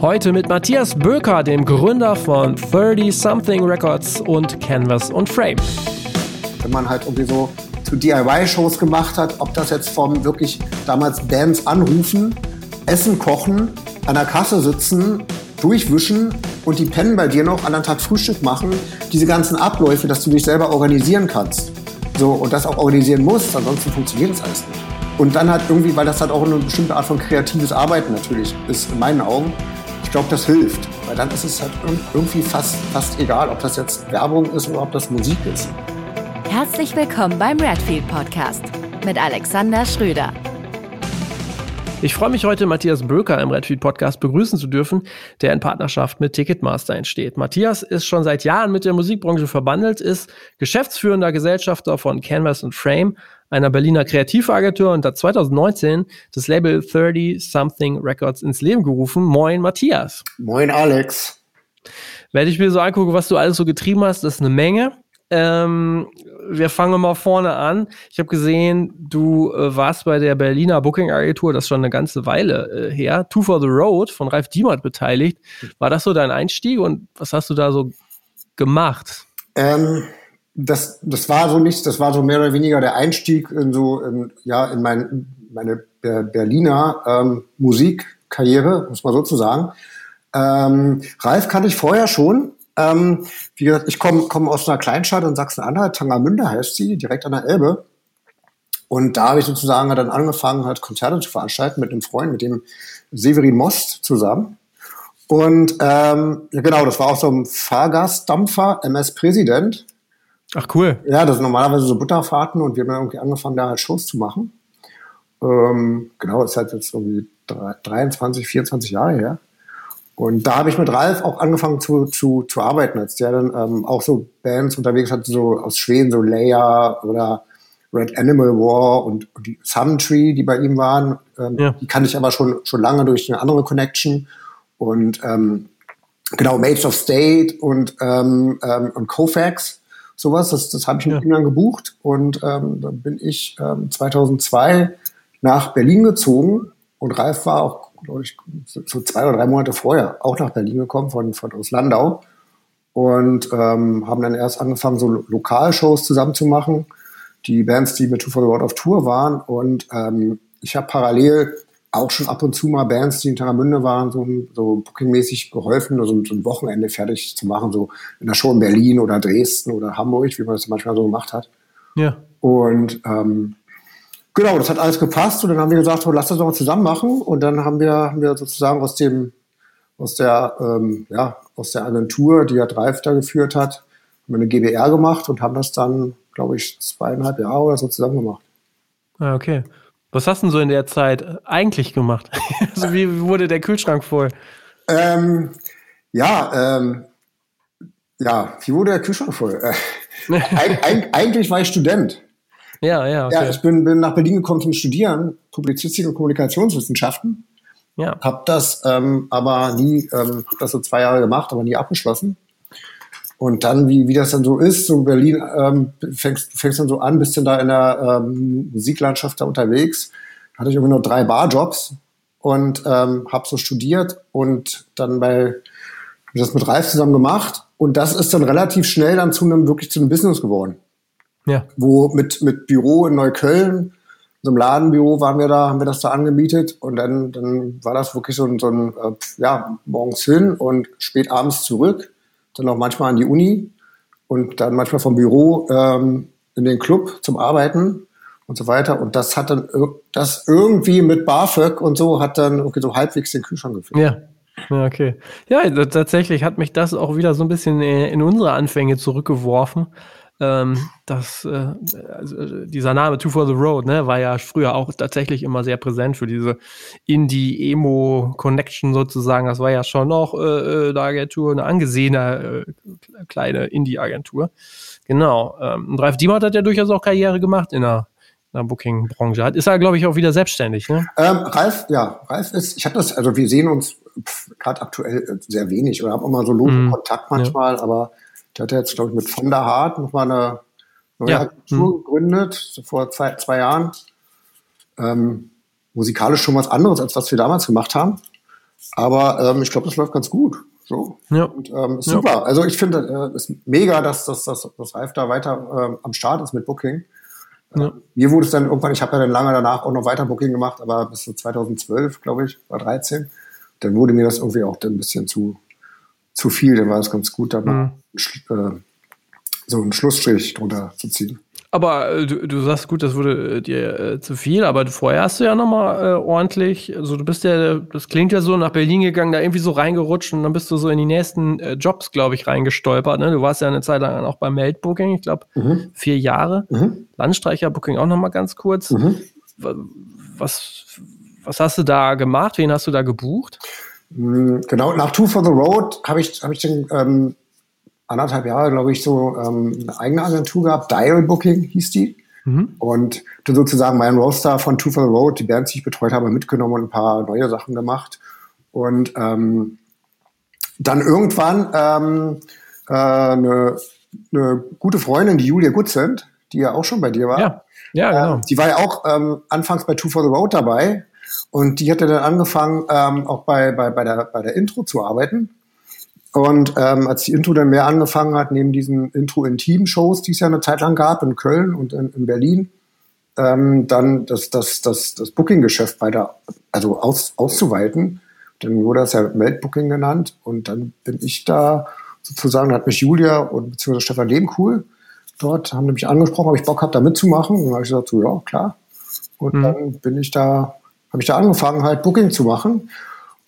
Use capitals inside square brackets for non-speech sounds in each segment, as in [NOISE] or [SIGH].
Heute mit Matthias Böker, dem Gründer von 30 Something Records und Canvas und Frame. Wenn man halt irgendwie so zu DIY-Shows gemacht hat, ob das jetzt vom wirklich damals Bands anrufen, Essen kochen, an der Kasse sitzen, durchwischen und die pennen bei dir noch, anderen Tag Frühstück machen, diese ganzen Abläufe, dass du dich selber organisieren kannst. So, und das auch organisieren musst, ansonsten funktioniert das alles nicht. Und dann halt irgendwie, weil das halt auch eine bestimmte Art von kreatives Arbeiten natürlich ist, in meinen Augen, glaube, das hilft. Weil dann ist es halt irgendwie fast, fast egal, ob das jetzt Werbung ist oder ob das Musik ist. Herzlich willkommen beim Redfield Podcast mit Alexander Schröder. Ich freue mich heute, Matthias Böker im Redfeed Podcast begrüßen zu dürfen, der in Partnerschaft mit Ticketmaster entsteht. Matthias ist schon seit Jahren mit der Musikbranche verbandelt, ist geschäftsführender Gesellschafter von Canvas und Frame, einer Berliner Kreativagentur und hat 2019 das Label 30 Something Records ins Leben gerufen. Moin, Matthias. Moin, Alex. Wenn ich mir so angucke, was du alles so getrieben hast, das ist eine Menge. Ähm, wir fangen mal vorne an. Ich habe gesehen, du äh, warst bei der Berliner Booking Agentur, das ist schon eine ganze Weile äh, her, Two for the Road von Ralf Diemert beteiligt. War das so dein Einstieg und was hast du da so gemacht? Ähm, das, das war so nichts, das war so mehr oder weniger der Einstieg in so, in, ja, in mein, meine Berliner ähm, Musikkarriere, muss man so zu sagen. Ähm, Ralf kannte ich vorher schon, ähm, wie gesagt, ich komme komm aus einer Kleinstadt in Sachsen-Anhalt, Tangermünde heißt sie, direkt an der Elbe. Und da habe ich sozusagen dann angefangen, halt Konzerte zu veranstalten mit einem Freund, mit dem Severin Most zusammen. Und ähm, genau, das war auch so ein Fahrgastdampfer, MS-Präsident. Ach cool. Ja, das sind normalerweise so Butterfahrten und wir haben dann irgendwie angefangen, da halt Shows zu machen. Ähm, genau, das ist halt jetzt irgendwie 23, 24 Jahre her. Und da habe ich mit Ralf auch angefangen zu, zu, zu arbeiten, als der dann ähm, auch so Bands unterwegs hatte, so aus Schweden, so Leia oder Red Animal War und, und die Sun Tree, die bei ihm waren. Ähm, ja. Die kannte ich aber schon, schon lange durch eine andere Connection. Und ähm, genau, Mates of State und, ähm, ähm, und Kofax, sowas, das, das habe ich mit ja. dann gebucht. Und ähm, dann bin ich ähm, 2002 nach Berlin gezogen und Ralf war auch glaube ich, so zwei oder drei Monate vorher auch nach Berlin gekommen von, von aus Landau und ähm, haben dann erst angefangen, so Lokalshows zusammen zu machen. Die Bands, die mit Two for the World auf Tour waren und ähm, ich habe parallel auch schon ab und zu mal Bands, die in Tangermünde waren, so, so bookingmäßig geholfen, so, so ein Wochenende fertig zu machen, so in der Show in Berlin oder Dresden oder Hamburg, wie man das manchmal so gemacht hat. Ja. Und ähm, Genau, das hat alles gepasst und dann haben wir gesagt, oh, lass das doch mal zusammen machen und dann haben wir, haben wir sozusagen aus dem, aus der, ähm, ja, aus der Agentur, die ja Drive da geführt hat, haben wir eine GBR gemacht und haben das dann, glaube ich, zweieinhalb Jahre oder so zusammen gemacht. Ah, okay. Was hast du denn so in der Zeit eigentlich gemacht? [LAUGHS] also wie wurde der Kühlschrank voll? Ähm, ja, ähm, ja, wie wurde der Kühlschrank voll? Äh, [LAUGHS] eig eigentlich war ich Student. Ja, ja. Okay. Ja, ich bin, bin nach Berlin gekommen zum Studieren, Publizistik und Kommunikationswissenschaften. Ja. Hab das ähm, aber nie, ähm, hab das so zwei Jahre gemacht, aber nie abgeschlossen. Und dann, wie, wie das dann so ist, so Berlin, ähm, fängst, fängst dann so an, bist dann da in der ähm, Musiklandschaft da unterwegs. Da hatte ich irgendwie nur drei Barjobs und ähm, habe so studiert und dann bei hab das mit Ralf zusammen gemacht. Und das ist dann relativ schnell dann zu einem wirklich zu einem Business geworden. Ja. Wo mit, mit Büro in Neukölln, so einem Ladenbüro waren wir da, haben wir das da angemietet und dann, dann war das wirklich so ein, so ein äh, ja, morgens hin und spät abends zurück, dann auch manchmal an die Uni und dann manchmal vom Büro ähm, in den Club zum Arbeiten und so weiter. Und das hat dann das irgendwie mit BAföG und so hat dann okay, so halbwegs den Kühlschrank gefüllt. Ja. Ja, okay. Ja, tatsächlich hat mich das auch wieder so ein bisschen in unsere Anfänge zurückgeworfen ähm, das, äh, also dieser Name Two for the Road, ne, war ja früher auch tatsächlich immer sehr präsent für diese Indie-Emo-Connection sozusagen. Das war ja schon noch äh, eine Agentur, eine angesehene äh, kleine Indie-Agentur. Genau. Ähm, und Ralf Diemert hat ja durchaus auch Karriere gemacht in der, der Booking-Branche. Ist er, glaube ich, auch wieder selbstständig, ne? Ähm, Ralf, ja, Ralf ist, ich habe das, also wir sehen uns gerade aktuell sehr wenig oder haben immer so lose mm, Kontakt manchmal, ja. aber der hat jetzt, glaube ich, mit Von der Hart nochmal eine neue ja. Agentur hm. gegründet, vor zwei, zwei Jahren. Ähm, musikalisch schon was anderes, als was wir damals gemacht haben. Aber ähm, ich glaube, das läuft ganz gut. So. Ja. Und, ähm, super. Ja. Also ich finde es äh, mega, dass, dass, dass, dass Ralf da weiter ähm, am Start ist mit Booking. Ja. Mir wurde es dann irgendwann, ich habe ja dann lange danach auch noch weiter Booking gemacht, aber bis zu 2012, glaube ich, war 13. Dann wurde mir das irgendwie auch dann ein bisschen zu, zu viel. Dann war es ganz gut, da mhm. äh, so einen Schlussstrich drunter zu ziehen. Aber äh, du, du sagst gut, das wurde äh, dir äh, zu viel, aber vorher hast du ja nochmal äh, ordentlich, also du bist ja, das klingt ja so nach Berlin gegangen, da irgendwie so reingerutscht und dann bist du so in die nächsten äh, Jobs, glaube ich, reingestolpert. Ne? Du warst ja eine Zeit lang auch beim Meldbooking, ich glaube mhm. vier Jahre. Mhm. Landstreicherbooking auch nochmal ganz kurz. Mhm. Was, was hast du da gemacht? Wen hast du da gebucht? Mm, genau, nach Two for the Road habe ich, hab ich den ähm, anderthalb Jahre, glaube ich, so ähm, eine eigene Agentur gehabt. Dial Booking hieß die. Mhm. Und dann sozusagen meinen Roster von Two for the Road, die Bands, die ich betreut habe, mitgenommen und ein paar neue Sachen gemacht. Und ähm, dann irgendwann ähm, äh, eine, eine gute Freundin, die Julia Gutzend, die ja auch schon bei dir war. Ja, ja genau. Äh, die war ja auch ähm, anfangs bei Two for the Road dabei. Und die hatte dann angefangen, ähm, auch bei, bei, bei, der, bei der Intro zu arbeiten. Und ähm, als die Intro dann mehr angefangen hat, neben diesen Intro-Intim-Shows, die es ja eine Zeit lang gab in Köln und in, in Berlin, ähm, dann das, das, das, das Booking-Geschäft weiter, also aus, auszuweiten. Dann wurde das ja Meldbooking genannt und dann bin ich da sozusagen, hat mich Julia und beziehungsweise Stefan Lehmkuhl dort, haben mich angesprochen, ob ich Bock habe, da mitzumachen. Und dann habe ich gesagt, so, ja, klar. Und mhm. dann bin ich da, habe ich da angefangen, halt Booking zu machen.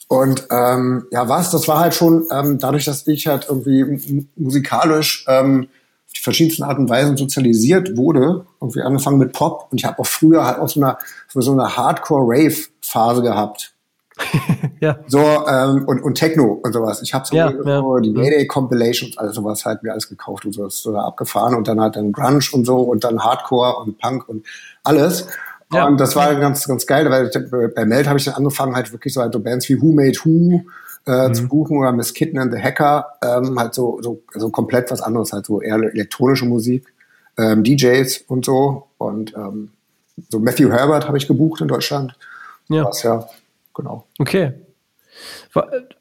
Und ähm, ja, was, das war halt schon ähm, dadurch, dass ich halt irgendwie musikalisch ähm, auf die verschiedensten Arten und Weisen sozialisiert wurde. Irgendwie angefangen mit Pop und ich habe auch früher halt auch so eine, so eine Hardcore-Rave-Phase gehabt. [LAUGHS] ja. So, ähm, und, und Techno und sowas. Ich habe so, ja, so ja. die Mayday Compilations, alles sowas halt mir alles gekauft und so, so abgefahren und dann halt dann Grunge und so und dann Hardcore und Punk und alles. Ja. Und das war ganz, ganz geil, weil bei Meld habe ich dann angefangen, halt wirklich so, halt so Bands wie Who Made Who äh, mhm. zu buchen oder Miss Kitten and the Hacker, ähm, halt so, so, so komplett was anderes, halt so eher elektronische Musik, ähm, DJs und so. Und ähm, so Matthew Herbert habe ich gebucht in Deutschland. Ja. Was ja, genau. Okay.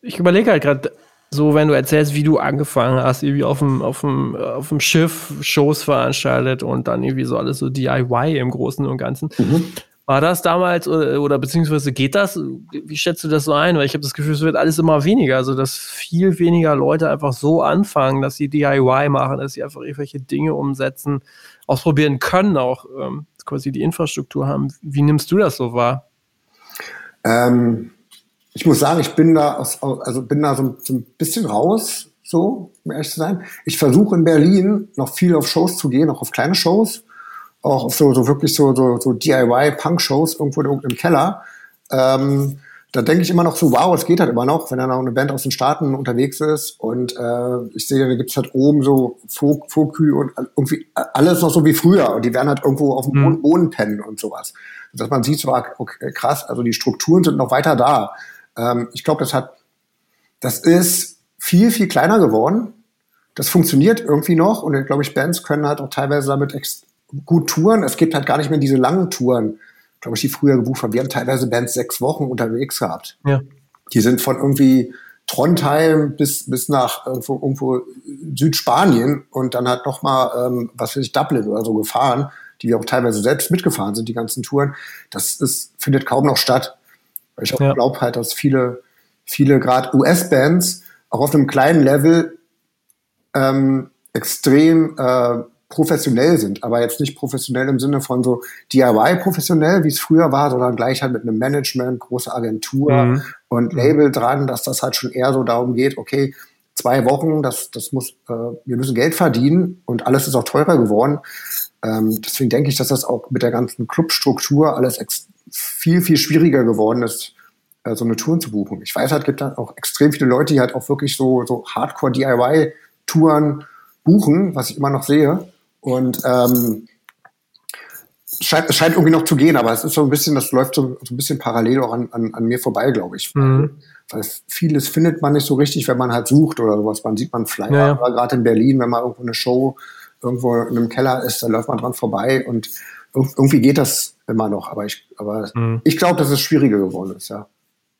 Ich überlege halt gerade, so, wenn du erzählst, wie du angefangen hast, irgendwie auf dem, auf dem, auf dem Schiff Shows veranstaltet und dann irgendwie so alles so DIY im Großen und Ganzen. Mhm. War das damals oder, oder, beziehungsweise geht das? Wie schätzt du das so ein? Weil ich habe das Gefühl, es wird alles immer weniger. Also, dass viel weniger Leute einfach so anfangen, dass sie DIY machen, dass sie einfach irgendwelche Dinge umsetzen, ausprobieren können, auch ähm, quasi die Infrastruktur haben. Wie nimmst du das so wahr? Ähm, ich muss sagen, ich bin da, aus, also bin da so, so ein bisschen raus, so, um ehrlich zu sein. Ich versuche in Berlin noch viel auf Shows zu gehen, auch auf kleine Shows, auch auf so, so wirklich so, so, so DIY-Punk-Shows irgendwo im Keller. Ähm, da denke ich immer noch so, wow, es geht halt immer noch, wenn dann auch eine Band aus den Staaten unterwegs ist und äh, ich sehe, da gibt's halt oben so Fokü und irgendwie alles noch so wie früher und die werden halt irgendwo auf dem mhm. Boden pennen und sowas. Dass man sieht, so ah, okay, krass, also die Strukturen sind noch weiter da. Ähm, ich glaube, das hat, das ist viel, viel kleiner geworden. Das funktioniert irgendwie noch und ich glaube ich, Bands können halt auch teilweise damit gut touren. Es gibt halt gar nicht mehr diese langen Touren, glaube ich, die früher gebucht haben. Wir haben teilweise Bands sechs Wochen unterwegs gehabt. Ja. Die sind von irgendwie Trondheim bis, bis nach irgendwo, irgendwo Südspanien und dann halt nochmal, ähm, was weiß ich, Dublin oder so gefahren, die wir auch teilweise selbst mitgefahren sind, die ganzen Touren. Das ist, findet kaum noch statt. Ich ja. glaube halt, dass viele, viele gerade US-Bands auch auf einem kleinen Level ähm, extrem äh, professionell sind, aber jetzt nicht professionell im Sinne von so DIY professionell, wie es früher war, sondern gleich halt mit einem Management, große Agentur mhm. und mhm. Label dran, dass das halt schon eher so darum geht, okay, zwei Wochen, das, das muss, äh, wir müssen Geld verdienen und alles ist auch teurer geworden. Ähm, deswegen denke ich, dass das auch mit der ganzen Clubstruktur alles ex viel, viel schwieriger geworden ist, äh, so eine Touren zu buchen. Ich weiß halt, gibt da auch extrem viele Leute, die halt auch wirklich so, so Hardcore-DIY-Touren buchen, was ich immer noch sehe. Und ähm, es scheint, scheint irgendwie noch zu gehen, aber es ist so ein bisschen, das läuft so, so ein bisschen parallel auch an, an, an mir vorbei, glaube ich. Mhm. Weil vieles findet man nicht so richtig, wenn man halt sucht oder sowas. Man sieht man Flyer, ja, ja. gerade in Berlin, wenn man irgendwo eine Show irgendwo in einem Keller ist, dann läuft man dran vorbei und irgendwie geht das immer noch, aber ich, aber mhm. ich glaube, dass es schwieriger geworden ist, ja.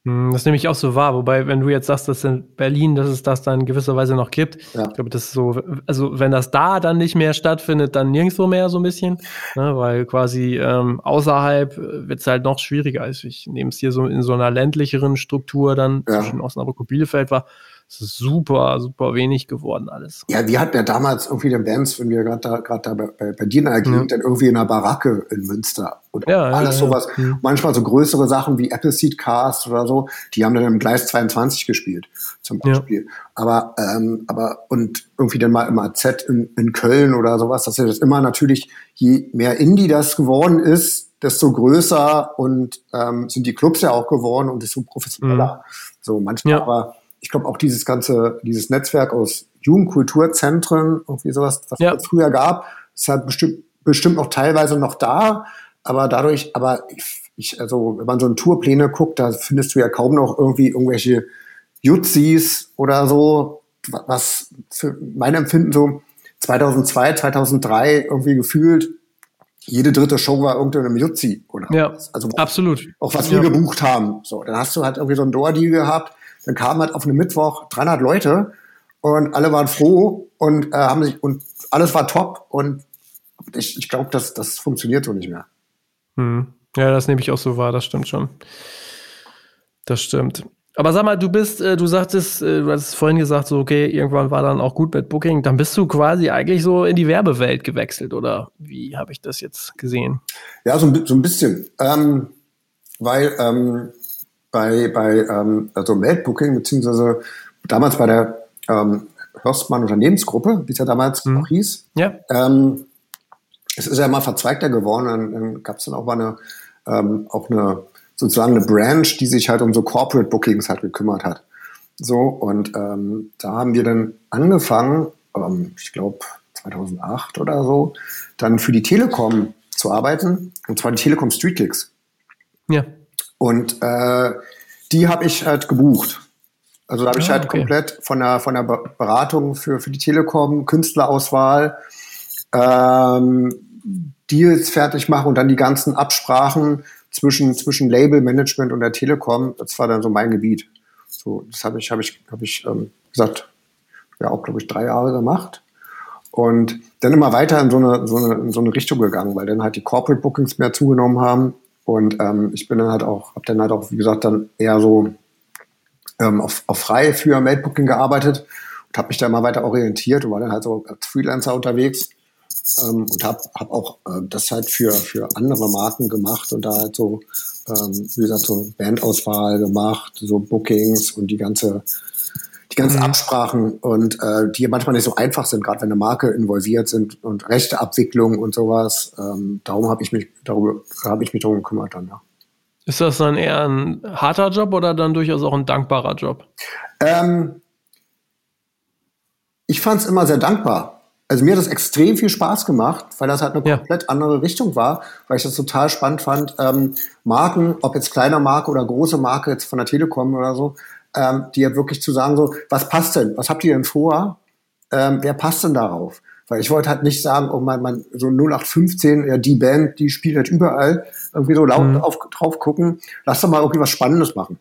Hm, das nehme ich auch so wahr, wobei, wenn du jetzt sagst, dass in Berlin, dass es das dann in gewisser Weise noch gibt, ja. ich glaube, das ist so, also wenn das da dann nicht mehr stattfindet, dann nirgendwo mehr so ein bisschen, ne, weil quasi ähm, außerhalb wird es halt noch schwieriger. Also ich nehme es hier so in so einer ländlicheren Struktur dann ja. zwischen Osnabrück und Bielefeld war, es ist super, super wenig geworden alles. Ja, wir hatten ja damals irgendwie den Bands, wenn wir gerade da, da bei, bei dir ja. dann irgendwie in einer Baracke in Münster und ja, alles ja, sowas. Ja. Manchmal so größere Sachen wie Appleseed Cast oder so, die haben dann im Gleis 22 gespielt, zum Beispiel. Aber, ähm, aber, und irgendwie dann mal im AZ in, in Köln oder sowas, dass ja das immer natürlich, je mehr Indie das geworden ist, desto größer und ähm, sind die Clubs ja auch geworden und desto professioneller. Mhm. So manchmal aber ich glaube auch dieses ganze, dieses Netzwerk aus Jugendkulturzentren, irgendwie sowas, was ja. es früher gab, ist halt bestimmt, bestimmt noch teilweise noch da, aber dadurch, aber ich, ich, also wenn man so in Tourpläne guckt, da findest du ja kaum noch irgendwie irgendwelche Jutzis oder so, was für mein Empfinden so 2002, 2003 irgendwie gefühlt jede dritte Show war irgendeinem Jutzi oder? Ja, also absolut. auch was wir ja. gebucht haben. So dann hast du halt irgendwie so ein Door-Deal gehabt dann kamen halt auf einen Mittwoch 300 Leute und alle waren froh und äh, haben sich und alles war top und ich, ich glaube, das, das funktioniert so nicht mehr. Hm. Ja, das nehme ich auch so wahr, das stimmt schon. Das stimmt. Aber sag mal, du bist, äh, du sagtest, äh, du hast vorhin gesagt, so, okay, irgendwann war dann auch gut mit Booking. Dann bist du quasi eigentlich so in die Werbewelt gewechselt, oder wie habe ich das jetzt gesehen? Ja, so, so ein bisschen. Ähm, weil ähm, bei, bei ähm, also Weltbooking, beziehungsweise damals bei der ähm, Hörstmann Unternehmensgruppe, wie es ja damals mhm. noch hieß. Ja. Ähm, es ist ja mal verzweigter geworden. Dann, dann gab es dann auch mal eine, ähm, auch eine, sozusagen eine Branch, die sich halt um so Corporate Bookings halt gekümmert hat. So, und ähm, da haben wir dann angefangen, ähm, ich glaube 2008 oder so, dann für die Telekom zu arbeiten, und zwar die Telekom Street Gigs. Ja. Und äh, die habe ich halt gebucht. Also da habe ich ah, halt okay. komplett von der, von der Beratung für, für die Telekom, Künstlerauswahl, ähm, Deals fertig machen und dann die ganzen Absprachen zwischen, zwischen Labelmanagement und der Telekom. Das war dann so mein Gebiet. So, das habe ich, habe ich, habe ich ähm, gesagt, ja auch, glaube ich, drei Jahre gemacht. Und dann immer weiter in so, eine, so eine, in so eine Richtung gegangen, weil dann halt die Corporate Bookings mehr zugenommen haben und ähm, ich bin dann halt auch, habe dann halt auch, wie gesagt, dann eher so ähm, auf, auf frei für Mailbooking gearbeitet und habe mich da mal weiter orientiert und war dann halt so als Freelancer unterwegs ähm, und habe hab auch äh, das halt für, für andere Marken gemacht und da halt so, ähm, wie gesagt, so Bandauswahl gemacht, so Bookings und die ganze die ganzen mhm. Absprachen und äh, die manchmal nicht so einfach sind, gerade wenn eine Marke involviert sind und Rechteabwicklung und sowas. Ähm, darum habe ich mich darüber habe ich mich darum gekümmert dann, ja. Ist das dann eher ein harter Job oder dann durchaus auch ein dankbarer Job? Ähm, ich fand es immer sehr dankbar. Also mir hat das extrem viel Spaß gemacht, weil das halt eine ja. komplett andere Richtung war, weil ich das total spannend fand. Ähm, Marken, ob jetzt kleine Marke oder große Marke, jetzt von der Telekom oder so, ähm, die ja wirklich zu sagen, so, was passt denn? Was habt ihr denn vor? Ähm, wer passt denn darauf? Weil ich wollte halt nicht sagen, oh mein, mein so 0815, ja, die Band, die spielt halt überall, irgendwie so laut mhm. auf, drauf gucken. Lass doch mal irgendwie was Spannendes machen.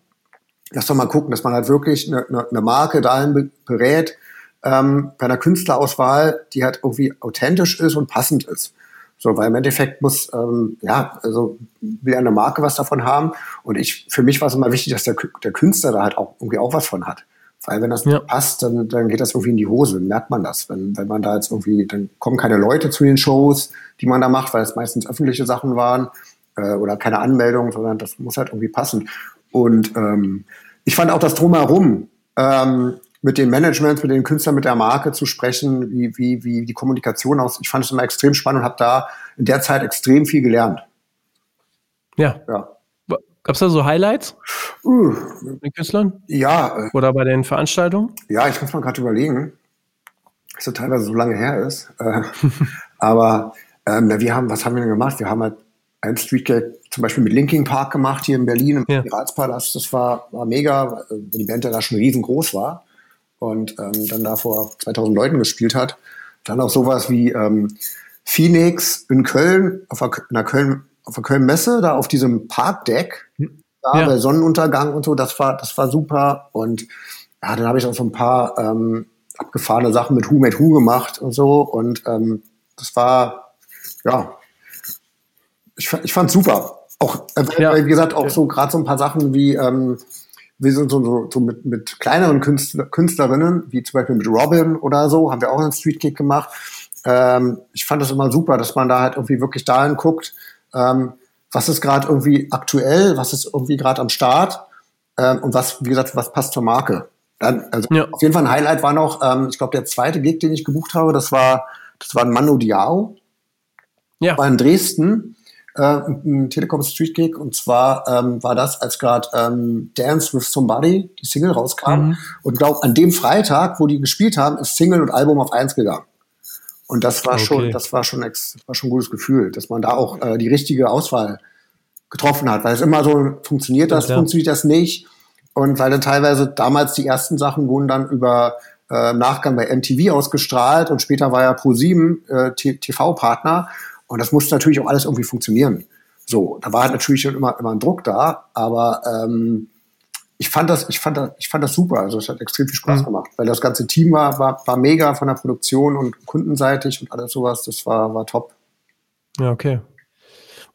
Lass doch mal gucken, dass man halt wirklich eine, eine, eine Marke dahin berät, ähm, bei einer Künstlerauswahl, die halt irgendwie authentisch ist und passend ist. So, weil im Endeffekt muss, ähm, ja, also will eine Marke was davon haben. Und ich, für mich war es immer wichtig, dass der, der Künstler da halt auch irgendwie auch was von hat. Weil wenn das ja. nicht passt, dann, dann geht das irgendwie in die Hose, merkt man das. Wenn, wenn man da jetzt irgendwie, dann kommen keine Leute zu den Shows, die man da macht, weil es meistens öffentliche Sachen waren äh, oder keine Anmeldung, sondern das muss halt irgendwie passen. Und ähm, ich fand auch das drumherum ähm, mit den Managements, mit den Künstlern, mit der Marke zu sprechen, wie, wie, wie die Kommunikation aus. Ich fand es immer extrem spannend und habe da in der Zeit extrem viel gelernt. Ja. ja. Gab es da so Highlights uh, mit den Künstlern? Ja. Äh, Oder bei den Veranstaltungen? Ja, ich muss mal gerade überlegen, dass das teilweise so lange her ist. Äh, [LAUGHS] aber ähm, wir haben, was haben wir denn gemacht? Wir haben halt ein Streetgate zum Beispiel mit Linking Park gemacht hier in Berlin im ja. Piratspalast. Das war, war mega, weil die Band ja da schon riesengroß war und ähm, dann da vor 2000 Leuten gespielt hat. Dann auch sowas wie ähm, Phoenix in Köln, auf einer Köln, auf der Köln Messe, da auf diesem Parkdeck. da, ja. bei Sonnenuntergang und so, das war, das war super. Und ja, dann habe ich auch so ein paar ähm, abgefahrene Sachen mit Who Made Who gemacht und so. Und ähm, das war, ja, ich, ich fand super. Auch, äh, ja. wie gesagt, auch so gerade so ein paar Sachen wie, ähm, wie so, so, so mit, mit kleineren Künstler, Künstlerinnen, wie zum Beispiel mit Robin oder so, haben wir auch einen Streetkick gemacht. Ähm, ich fand das immer super, dass man da halt irgendwie wirklich dahin guckt, ähm, was ist gerade irgendwie aktuell, was ist irgendwie gerade am Start ähm, und was, wie gesagt, was passt zur Marke. Dann, also ja. auf jeden Fall ein Highlight war noch, ähm, ich glaube, der zweite Gig, den ich gebucht habe, das war, das war ein Manu Diao. Ja. War in Dresden, äh, ein Telekom Street Gig. Und zwar ähm, war das, als gerade ähm, Dance with Somebody, die Single rauskam. Mhm. Und glaube, an dem Freitag, wo die gespielt haben, ist Single und Album auf eins gegangen. Und das war okay. schon, das war schon, ex, war schon ein gutes Gefühl, dass man da auch äh, die richtige Auswahl getroffen hat, weil es immer so funktioniert das, ja, funktioniert das nicht. Und weil dann teilweise damals die ersten Sachen wurden dann über äh, Nachgang bei MTV ausgestrahlt und später war ja Pro7 äh, TV-Partner und das musste natürlich auch alles irgendwie funktionieren. So, da war natürlich schon immer, immer ein Druck da, aber ähm, ich fand das, ich fand das, ich fand das super. Also es hat extrem viel Spaß mhm. gemacht, weil das ganze Team war, war, war mega von der Produktion und kundenseitig und alles sowas. Das war, war top. Ja, okay.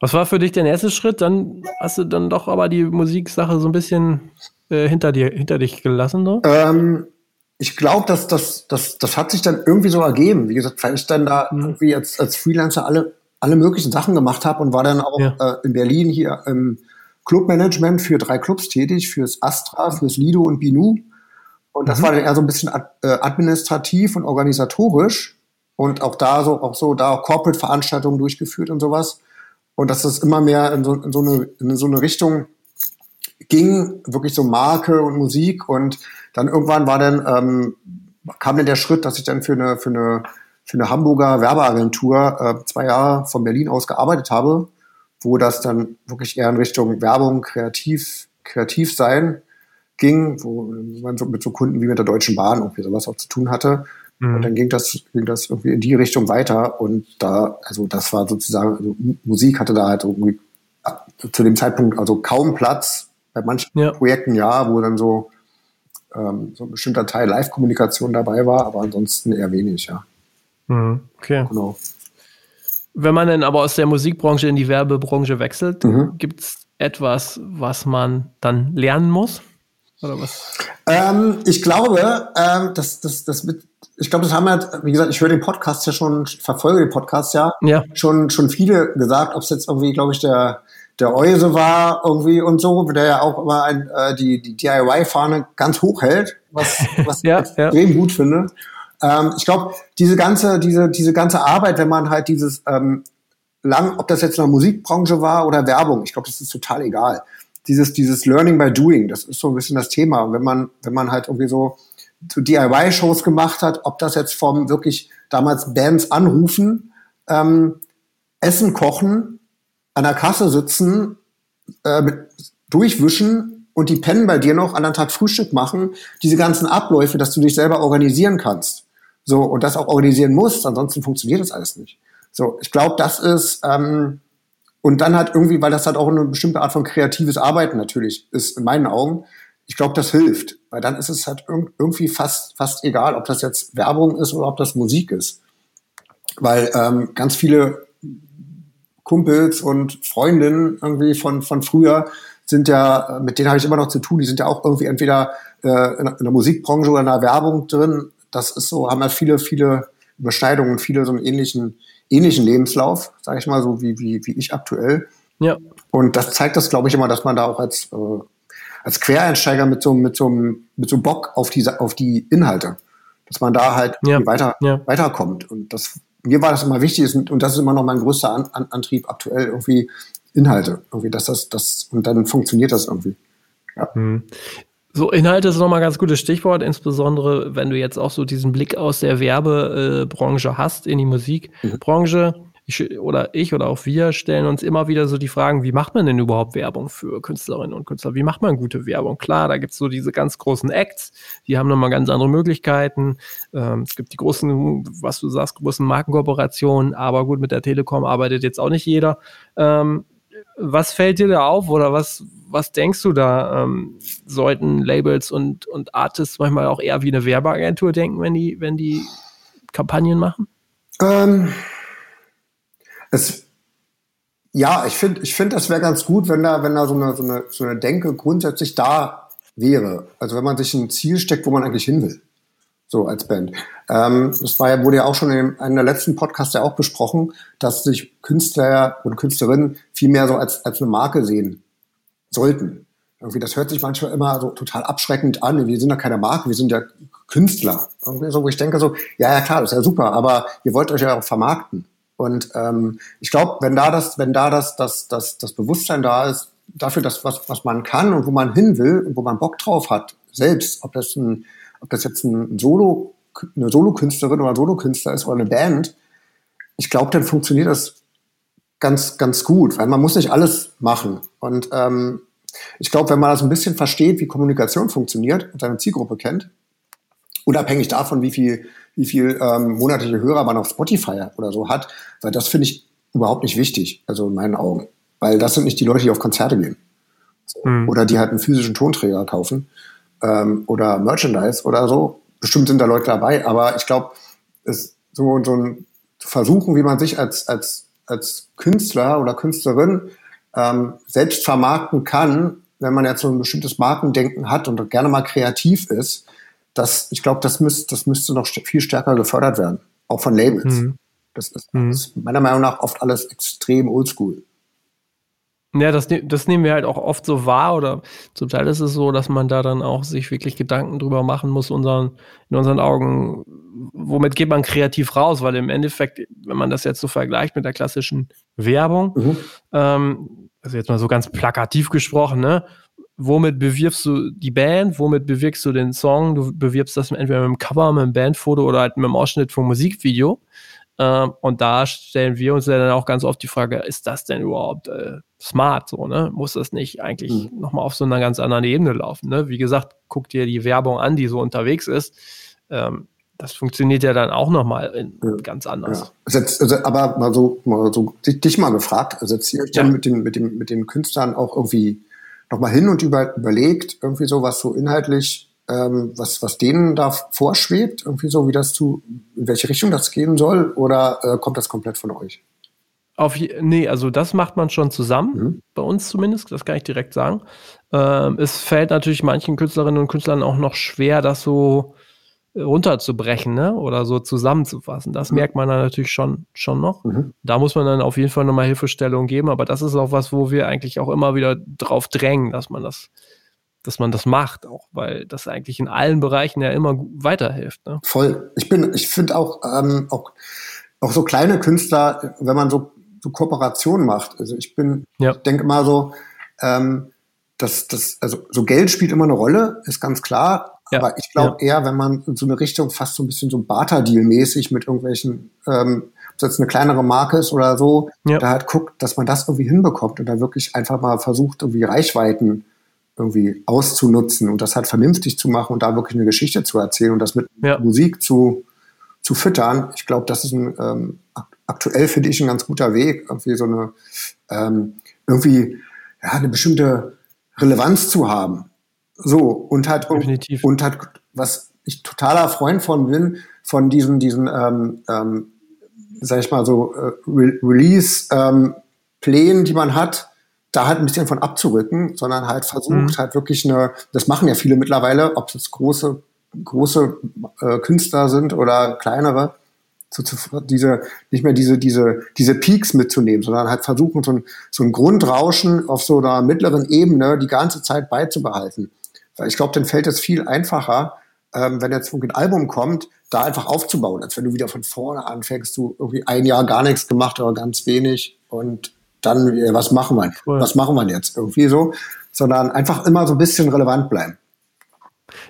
Was war für dich der erste Schritt? Dann hast du dann doch aber die Musiksache so ein bisschen äh, hinter dir, hinter dich gelassen, so? Ähm, ich glaube, dass das, das, das hat sich dann irgendwie so ergeben. Wie gesagt, weil ich dann da mhm. irgendwie als, als Freelancer alle, alle möglichen Sachen gemacht habe und war dann auch ja. äh, in Berlin hier im Clubmanagement für drei Clubs tätig, fürs Astra, fürs Lido und Binu. Und das mhm. war dann eher so ein bisschen ad, äh, administrativ und organisatorisch und auch da so, auch so, da auch Corporate-Veranstaltungen durchgeführt und sowas. Und dass das immer mehr in so, in so, eine, in so eine Richtung ging, wirklich so Marke und Musik. Und dann irgendwann war dann, ähm, kam dann der Schritt, dass ich dann für eine, für eine, für eine Hamburger Werbeagentur äh, zwei Jahre von Berlin aus gearbeitet habe, wo das dann wirklich eher in Richtung Werbung, kreativ, kreativ sein ging, wo man so mit so Kunden wie mit der Deutschen Bahn irgendwie sowas auch zu tun hatte. Mhm. Und dann ging das, ging das irgendwie in die Richtung weiter. Und da, also das war sozusagen, also Musik hatte da halt irgendwie zu dem Zeitpunkt also kaum Platz. Bei manchen ja. Projekten ja, wo dann so, ähm, so ein bestimmter Teil Live-Kommunikation dabei war, aber ansonsten eher wenig, ja. Mhm. Okay. Genau. Wenn man dann aber aus der Musikbranche in die Werbebranche wechselt, mhm. gibt es etwas, was man dann lernen muss? Oder was? Ähm, ich glaube, ähm, das, das, das mit, ich glaube, das haben wir, wie gesagt, ich höre den Podcast ja schon, verfolge den Podcast ja, ja. schon, schon viele gesagt, ob es jetzt irgendwie, glaube ich, der, der Euse war irgendwie und so, der ja auch immer ein, äh, die, die DIY-Fahne ganz hoch hält, was, was [LAUGHS] ja, ich extrem ja. gut finde. Ähm, ich glaube, diese ganze, diese, diese ganze Arbeit, wenn man halt dieses ähm, lang, ob das jetzt in der Musikbranche war oder Werbung, ich glaube, das ist total egal. Dieses, dieses Learning by Doing, das ist so ein bisschen das Thema. Und wenn man, wenn man halt irgendwie so so DIY-Shows gemacht hat, ob das jetzt vom wirklich damals Bands anrufen, ähm, Essen kochen, an der Kasse sitzen, äh, durchwischen und die pennen bei dir noch an einem Tag Frühstück machen, diese ganzen Abläufe, dass du dich selber organisieren kannst. So, und das auch organisieren musst, ansonsten funktioniert das alles nicht. So, ich glaube, das ist, ähm, und dann halt irgendwie, weil das halt auch eine bestimmte Art von kreatives Arbeiten natürlich ist, in meinen Augen, ich glaube, das hilft, weil dann ist es halt irgendwie fast, fast egal, ob das jetzt Werbung ist oder ob das Musik ist. Weil ähm, ganz viele Kumpels und Freundinnen irgendwie von, von früher sind ja, mit denen habe ich immer noch zu tun, die sind ja auch irgendwie entweder äh, in, der Musikbranche oder in der Werbung drin. Das ist so, haben ja viele, viele Überschneidungen, viele so einen ähnlichen, ähnlichen Lebenslauf, sage ich mal, so wie, wie, wie ich aktuell. Ja. Und das zeigt das, glaube ich, immer, dass man da auch als äh, als Quereinsteiger mit so, mit so, mit so Bock auf die, auf die Inhalte. Dass man da halt ja. weiter, ja. weiterkommt. Und das, mir war das immer wichtig und das ist immer noch mein größter An An Antrieb aktuell irgendwie Inhalte. Irgendwie, dass das, das, und dann funktioniert das irgendwie. Ja. So, Inhalte ist nochmal ein ganz gutes Stichwort, insbesondere wenn du jetzt auch so diesen Blick aus der Werbebranche hast in die Musikbranche. Ich oder ich oder auch wir stellen uns immer wieder so die Fragen, wie macht man denn überhaupt Werbung für Künstlerinnen und Künstler? Wie macht man gute Werbung? Klar, da gibt es so diese ganz großen Acts, die haben nochmal ganz andere Möglichkeiten. Ähm, es gibt die großen, was du sagst, großen Markenkooperationen, aber gut, mit der Telekom arbeitet jetzt auch nicht jeder. Ähm, was fällt dir da auf oder was, was denkst du da? Ähm, sollten Labels und, und Artists manchmal auch eher wie eine Werbeagentur denken, wenn die, wenn die Kampagnen machen? Ähm, es, ja, ich finde, ich finde, das wäre ganz gut, wenn da, wenn da so eine, so eine, so eine Denke grundsätzlich da wäre. Also wenn man sich ein Ziel steckt, wo man eigentlich hin will. So als Band. Ähm, das war ja, wurde ja auch schon in einem der letzten Podcasts ja auch besprochen, dass sich Künstler und Künstlerinnen viel mehr so als, als eine Marke sehen sollten. Irgendwie, das hört sich manchmal immer so total abschreckend an. Wir sind ja keine Marke, wir sind ja Künstler. Irgendwie so, wo ich denke so, ja, ja klar, das ist ja super, aber ihr wollt euch ja auch vermarkten. Und ähm, ich glaube, wenn da das, wenn da das, das, das, das Bewusstsein da ist, dafür, dass was, was man kann und wo man hin will und wo man Bock drauf hat, selbst, ob das ein, ob das jetzt ein Solo, eine Solokünstlerin oder ein Solokünstler ist oder eine Band, ich glaube, dann funktioniert das ganz, ganz gut, weil man muss nicht alles machen. Und ähm, ich glaube, wenn man das ein bisschen versteht, wie Kommunikation funktioniert und seine Zielgruppe kennt, unabhängig davon, wie viel wie viel ähm, monatliche Hörer man auf Spotify oder so hat, weil das finde ich überhaupt nicht wichtig, also in meinen Augen. Weil das sind nicht die Leute, die auf Konzerte gehen. Mhm. Oder die halt einen physischen Tonträger kaufen ähm, oder Merchandise oder so. Bestimmt sind da Leute dabei, aber ich glaube, es so, so ein Versuchen, wie man sich als, als, als Künstler oder Künstlerin ähm, selbst vermarkten kann, wenn man jetzt so ein bestimmtes Markendenken hat und gerne mal kreativ ist, das, ich glaube, das, müsst, das müsste noch viel stärker gefördert werden, auch von Labels. Mhm. Das, ist, mhm. das, ist, meiner Meinung nach oft alles extrem oldschool. Ja, das, ne-, das nehmen wir halt auch oft so wahr oder zum Teil ist es so, dass man da dann auch sich wirklich Gedanken drüber machen muss, unseren, in unseren Augen, womit geht man kreativ raus, weil im Endeffekt, wenn man das jetzt so vergleicht mit der klassischen Werbung, mhm. ähm, also jetzt mal so ganz plakativ gesprochen, ne, womit bewirbst du die Band, womit bewirkst du den Song? Du bewirbst das entweder mit einem Cover, mit einem Bandfoto oder halt mit einem Ausschnitt vom Musikvideo. Ähm, und da stellen wir uns ja dann auch ganz oft die Frage, ist das denn überhaupt äh, smart so, ne? Muss das nicht eigentlich mhm. nochmal auf so einer ganz anderen Ebene laufen? Ne? Wie gesagt, guck dir die Werbung an, die so unterwegs ist. Ähm, das funktioniert ja dann auch nochmal ja. ganz anders. Ja. Also, aber mal so, mal so dich mal gefragt, setzt ihr euch ja. dann mit den, mit, den, mit den Künstlern auch irgendwie nochmal hin und über, überlegt, irgendwie so, was so inhaltlich, ähm, was, was denen da vorschwebt, irgendwie so, wie das zu, in welche Richtung das gehen soll, oder äh, kommt das komplett von euch? Auf, nee, also das macht man schon zusammen, mhm. bei uns zumindest, das kann ich direkt sagen. Ähm, es fällt natürlich manchen Künstlerinnen und Künstlern auch noch schwer, das so runterzubrechen ne? oder so zusammenzufassen. Das mhm. merkt man dann natürlich schon, schon noch. Mhm. Da muss man dann auf jeden Fall nochmal Hilfestellung geben, aber das ist auch was, wo wir eigentlich auch immer wieder drauf drängen, dass man das, dass man das macht, auch weil das eigentlich in allen Bereichen ja immer weiterhilft. Ne? Voll. Ich bin, ich finde auch, ähm, auch, auch so kleine Künstler, wenn man so, so Kooperationen macht. Also ich bin, ja. ich denke mal so, ähm, das, das, also so Geld spielt immer eine Rolle, ist ganz klar. Ja. Aber ich glaube ja. eher, wenn man in so eine Richtung fast so ein bisschen so Barter-Deal-mäßig mit irgendwelchen, ähm, ob es jetzt eine kleinere Marke ist oder so, da halt guckt, dass man das irgendwie hinbekommt und da wirklich einfach mal versucht, irgendwie Reichweiten irgendwie auszunutzen und das halt vernünftig zu machen und da wirklich eine Geschichte zu erzählen und das mit. Musik zu, zu füttern. Ich glaube, das ist ein, ähm, aktuell finde ich ein ganz guter Weg, irgendwie so eine, ähm, irgendwie, ja, eine bestimmte Relevanz zu haben. So, und hat, Definitiv. und hat, was ich totaler Freund von bin, von diesen, diesen, ähm, ähm, sag ich mal so, äh, Re Release-Plänen, ähm, die man hat, da halt ein bisschen von abzurücken, sondern halt versucht, mhm. halt wirklich eine, das machen ja viele mittlerweile, ob es jetzt große, große äh, Künstler sind oder kleinere, zu, zu, diese, nicht mehr diese, diese, diese Peaks mitzunehmen, sondern halt versuchen, so ein, so ein Grundrauschen auf so einer mittleren Ebene die ganze Zeit beizubehalten. Weil ich glaube, dann fällt es viel einfacher, ähm, wenn jetzt ein Album kommt, da einfach aufzubauen, als wenn du wieder von vorne anfängst, du irgendwie ein Jahr gar nichts gemacht oder ganz wenig und dann, äh, was machen wir? Was machen wir jetzt? Irgendwie so, sondern einfach immer so ein bisschen relevant bleiben.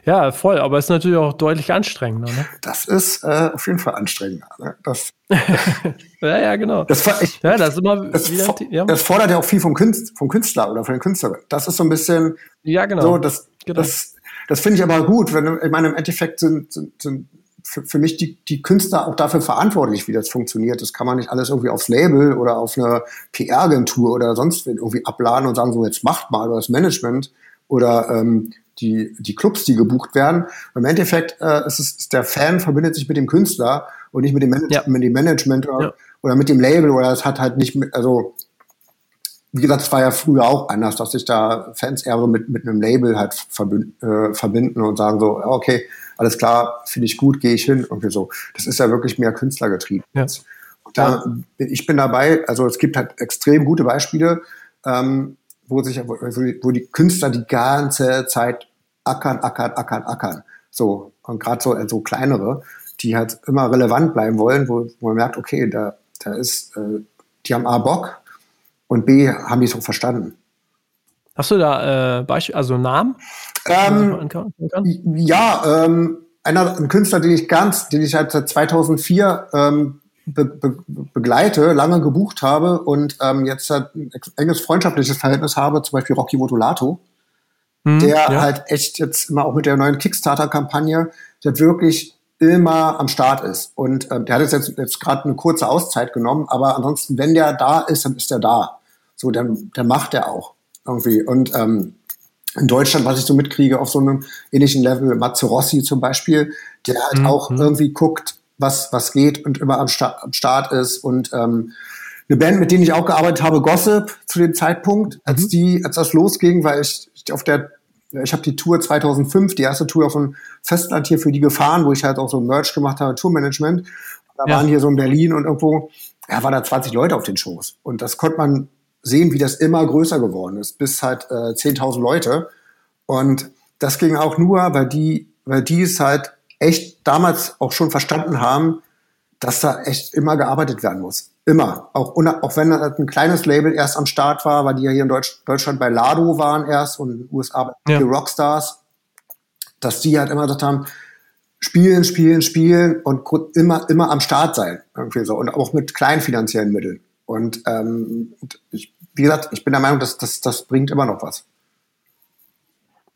Ja, voll, aber es ist natürlich auch deutlich anstrengender. Ne? Das ist äh, auf jeden Fall anstrengender. Ne? Das, [LAUGHS] ja, ja, genau. Das, ich, ja, das, ist immer das, wieder, ja. das fordert ja auch viel vom, Künstler, vom Künstler oder von den Künstlern. Das ist so ein bisschen ja, genau. so, das, genau. das, das finde ich aber gut. Wenn, ich meine, im Endeffekt sind, sind, sind für, für mich die, die Künstler auch dafür verantwortlich, wie das funktioniert. Das kann man nicht alles irgendwie aufs Label oder auf eine PR-Agentur oder sonst irgendwie abladen und sagen, so jetzt macht mal oder das Management oder ähm, die, die Clubs, die gebucht werden. Im Endeffekt äh, ist es der Fan verbindet sich mit dem Künstler und nicht mit dem, Manage ja. mit dem Management oder, ja. oder mit dem Label oder es hat halt nicht mit, also wie gesagt, es war ja früher auch anders, dass sich da Fans eher so mit, mit einem Label halt verbinden, äh, verbinden und sagen so, okay, alles klar, finde ich gut, gehe ich hin, irgendwie so. Das ist ja wirklich mehr künstlergetrieben. Ja. Da, ich bin dabei, also es gibt halt extrem gute Beispiele, ähm, wo sich, wo die Künstler die ganze Zeit ackern, ackern, ackern, ackern. So, und gerade so, so kleinere, die halt immer relevant bleiben wollen, wo, wo man merkt, okay, da, da ist, äh, die haben A Bock und B haben die auch verstanden. Hast du da äh, Beispiel, also Namen? Ähm, ja, ähm, einer, ein Künstler, den ich ganz, den ich halt seit 2004 ähm, be, be, begleite, lange gebucht habe und ähm, jetzt halt ein enges freundschaftliches Verhältnis habe, zum Beispiel Rocky Votolato, hm, der ja. halt echt jetzt immer auch mit der neuen Kickstarter-Kampagne, der wirklich immer am Start ist. Und ähm, der hat jetzt, jetzt gerade eine kurze Auszeit genommen, aber ansonsten, wenn der da ist, dann ist er da. So, dann, dann macht er auch irgendwie. Und ähm, in Deutschland, was ich so mitkriege, auf so einem ähnlichen Level, Matze Rossi zum Beispiel, der halt mhm. auch irgendwie guckt, was, was geht und immer am, Sta am Start ist. Und ähm, eine Band, mit denen ich auch gearbeitet habe, Gossip, zu dem Zeitpunkt, als mhm. die, als das losging, weil ich, ich auf der, ich habe die Tour 2005, die erste Tour auf dem Festland hier für die gefahren, wo ich halt auch so Merch gemacht habe, Tourmanagement. Da ja. waren hier so in Berlin und irgendwo, ja, waren da 20 Leute auf den Shows. Und das konnte man sehen, wie das immer größer geworden ist, bis halt äh, 10.000 Leute. Und das ging auch nur, weil die, weil die es halt echt damals auch schon verstanden haben, dass da echt immer gearbeitet werden muss. Immer. Auch, auch wenn ein kleines Label erst am Start war, weil die ja hier in Deutsch, Deutschland bei Lado waren erst und in den USA bei ja. die Rockstars, dass die halt immer gesagt haben, spielen, spielen, spielen und immer, immer am Start sein. Irgendwie so. Und auch mit kleinen finanziellen Mitteln. Und ähm, ich, wie gesagt, ich bin der Meinung, dass das, das bringt immer noch was.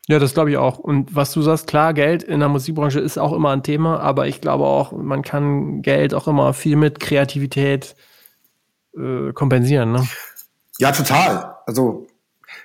Ja, das glaube ich auch. Und was du sagst, klar, Geld in der Musikbranche ist auch immer ein Thema, aber ich glaube auch, man kann Geld auch immer viel mit Kreativität äh, kompensieren. Ne? Ja, total. Also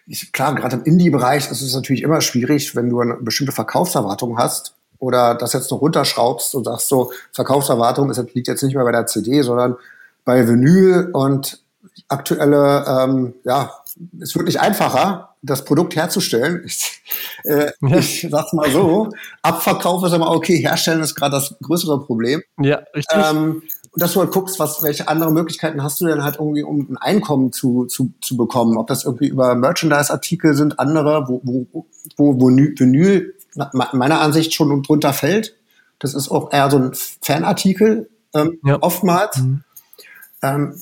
ich, klar, gerade im Indie-Bereich ist es natürlich immer schwierig, wenn du eine bestimmte Verkaufserwartung hast oder das jetzt noch runterschraubst und sagst so, Verkaufserwartung ist, liegt jetzt nicht mehr bei der CD, sondern bei Vinyl und aktuelle, ähm, ja, es wird nicht einfacher, das Produkt herzustellen. Ich, äh, ja. ich sag's mal so, Abverkauf ist aber okay, herstellen ist gerade das größere Problem. Ja, richtig. Ähm, dass du halt guckst, was, welche andere Möglichkeiten hast du denn halt irgendwie, um ein Einkommen zu, zu, zu bekommen. Ob das irgendwie über Merchandise-Artikel sind, andere, wo, wo, wo, wo Vinyl meiner Ansicht schon drunter fällt. Das ist auch eher so ein Fanartikel, ähm, ja. oftmals. Mhm. Ähm,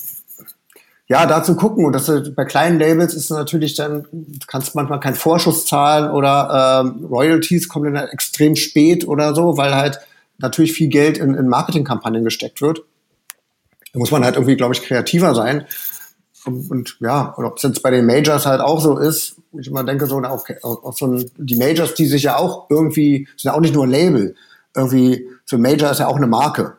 ja, dazu gucken. Und das bei kleinen Labels ist natürlich dann, du kannst manchmal keinen Vorschuss zahlen oder ähm, Royalties kommen dann extrem spät oder so, weil halt natürlich viel Geld in, in Marketingkampagnen gesteckt wird. Da muss man halt irgendwie, glaube ich, kreativer sein. Und, und ja, und ob es jetzt bei den Majors halt auch so ist, ich immer denke so, auch, auch so ein, die Majors, die sich ja auch irgendwie, sind ja auch nicht nur ein Label, irgendwie, so ein Major ist ja auch eine Marke.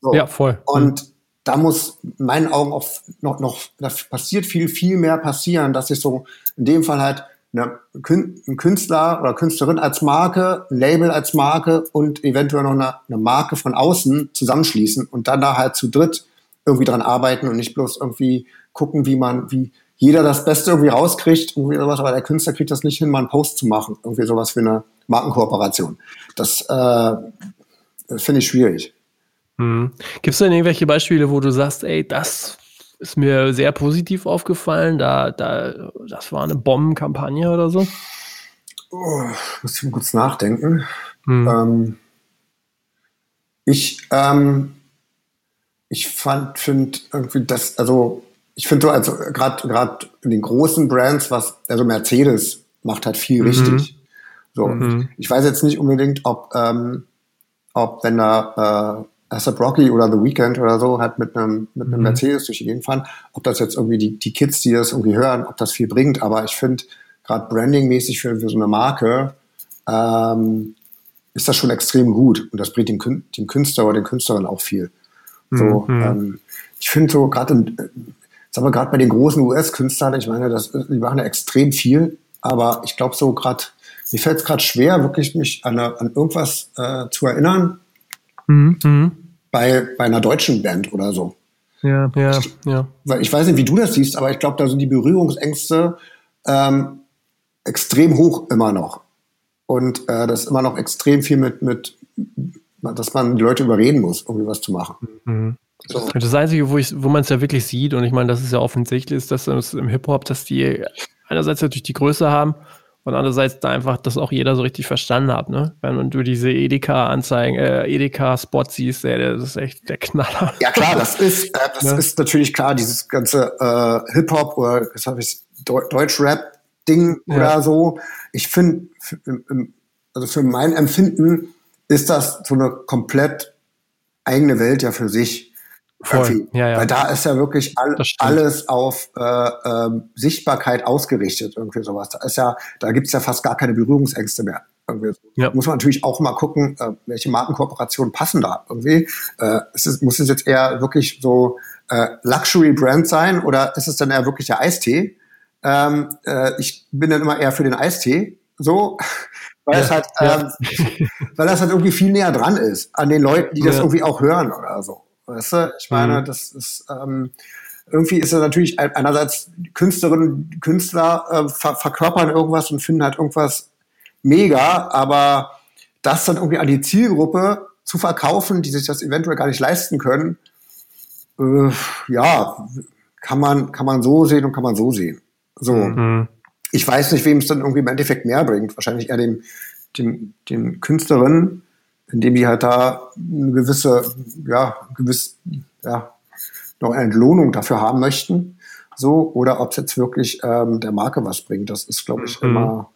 So. Ja, voll. Und da muss in meinen Augen auch noch, noch, da passiert viel, viel mehr passieren, dass sich so in dem Fall halt eine, ein Künstler oder Künstlerin als Marke, ein Label als Marke und eventuell noch eine, eine Marke von außen zusammenschließen und dann da halt zu dritt irgendwie dran arbeiten und nicht bloß irgendwie gucken, wie man, wie jeder das Beste irgendwie rauskriegt, irgendwie sowas, aber der Künstler kriegt das nicht hin, mal einen Post zu machen, irgendwie sowas für eine Markenkooperation. Das äh, finde ich schwierig. Mhm. Gibt es denn irgendwelche Beispiele, wo du sagst, ey, das ist mir sehr positiv aufgefallen, da, da, das war eine Bombenkampagne oder so? Oh, muss ich mal kurz nachdenken. Mhm. Ähm, ich, ähm, ich fand, finde irgendwie das, also ich finde so, also gerade gerade in den großen Brands, was, also Mercedes macht halt viel mhm. richtig. So, mhm. ich weiß jetzt nicht unbedingt, ob, ähm, ob wenn da äh, ASAP Rocky oder The Weeknd oder so halt mit einem, mit einem mhm. Mercedes durch die Gegend fahren. Ob das jetzt irgendwie die, die Kids, die das irgendwie hören, ob das viel bringt. Aber ich finde, gerade brandingmäßig für, für so eine Marke, ähm, ist das schon extrem gut und das bringt dem, dem Künstler oder den Künstlerin auch viel. So, mhm. ähm, ich finde so gerade, sag mal gerade bei den großen US-Künstlern, ich meine, das, die machen ja extrem viel, aber ich glaube so gerade, mir fällt es gerade schwer, wirklich mich an, an irgendwas äh, zu erinnern. Mhm. mhm. Bei, bei einer deutschen Band oder so. Ja, ja, ja. Weil ich weiß nicht, wie du das siehst, aber ich glaube, da sind die Berührungsängste ähm, extrem hoch immer noch. Und äh, das ist immer noch extrem viel mit, mit, dass man die Leute überreden muss, irgendwie was zu machen. Mhm. So. Das Einzige, wo, wo man es ja wirklich sieht, und ich meine, das ist ja offensichtlich, ist, dass es im Hip-Hop, dass die einerseits natürlich die Größe haben und andererseits da einfach, dass auch jeder so richtig verstanden hat, ne? Wenn du diese Edeka-Anzeigen, äh, Edeka-Spot siehst, ey, das ist echt der Knaller. [LAUGHS] Ja klar, das ist, äh, das ne? ist natürlich klar, dieses ganze äh, Hip-Hop oder was habe ich, Deutsch-Rap-Ding ja. oder so. Ich finde, also für mein Empfinden ist das so eine komplett eigene Welt ja für sich. Voll. Ja, ja. Weil da ist ja wirklich all, alles auf äh, äh, Sichtbarkeit ausgerichtet, irgendwie sowas. Da ist ja, da gibt's ja fast gar keine Berührungsängste mehr. Irgendwie. Ja. Muss man natürlich auch mal gucken, äh, welche Markenkooperationen passen da irgendwie. Äh, ist es, muss es jetzt eher wirklich so äh, Luxury-Brand sein oder ist es dann eher wirklich der Eistee? Ähm, äh, ich bin dann immer eher für den Eistee, so, [LAUGHS] weil ja, es halt, ja. ähm, weil das halt irgendwie viel näher dran ist an den Leuten, die das irgendwie auch hören oder so. Weißt du? Ich meine, mhm. das ist ähm, irgendwie ist es natürlich einerseits Künstlerinnen, Künstler äh, ver verkörpern irgendwas und finden halt irgendwas mega, aber das dann irgendwie an die Zielgruppe zu verkaufen, die sich das eventuell gar nicht leisten können, äh, ja, kann man, kann man so sehen und kann man so sehen. So. Mhm. Ich weiß nicht, wem es dann irgendwie im Endeffekt mehr bringt. Wahrscheinlich eher dem, dem, dem Künstlerinnen, indem die halt da eine gewisse, ja, gewiss, ja, noch eine Entlohnung dafür haben möchten. So, oder ob es jetzt wirklich ähm, der Marke was bringt. Das ist, glaube ich, mhm. immer,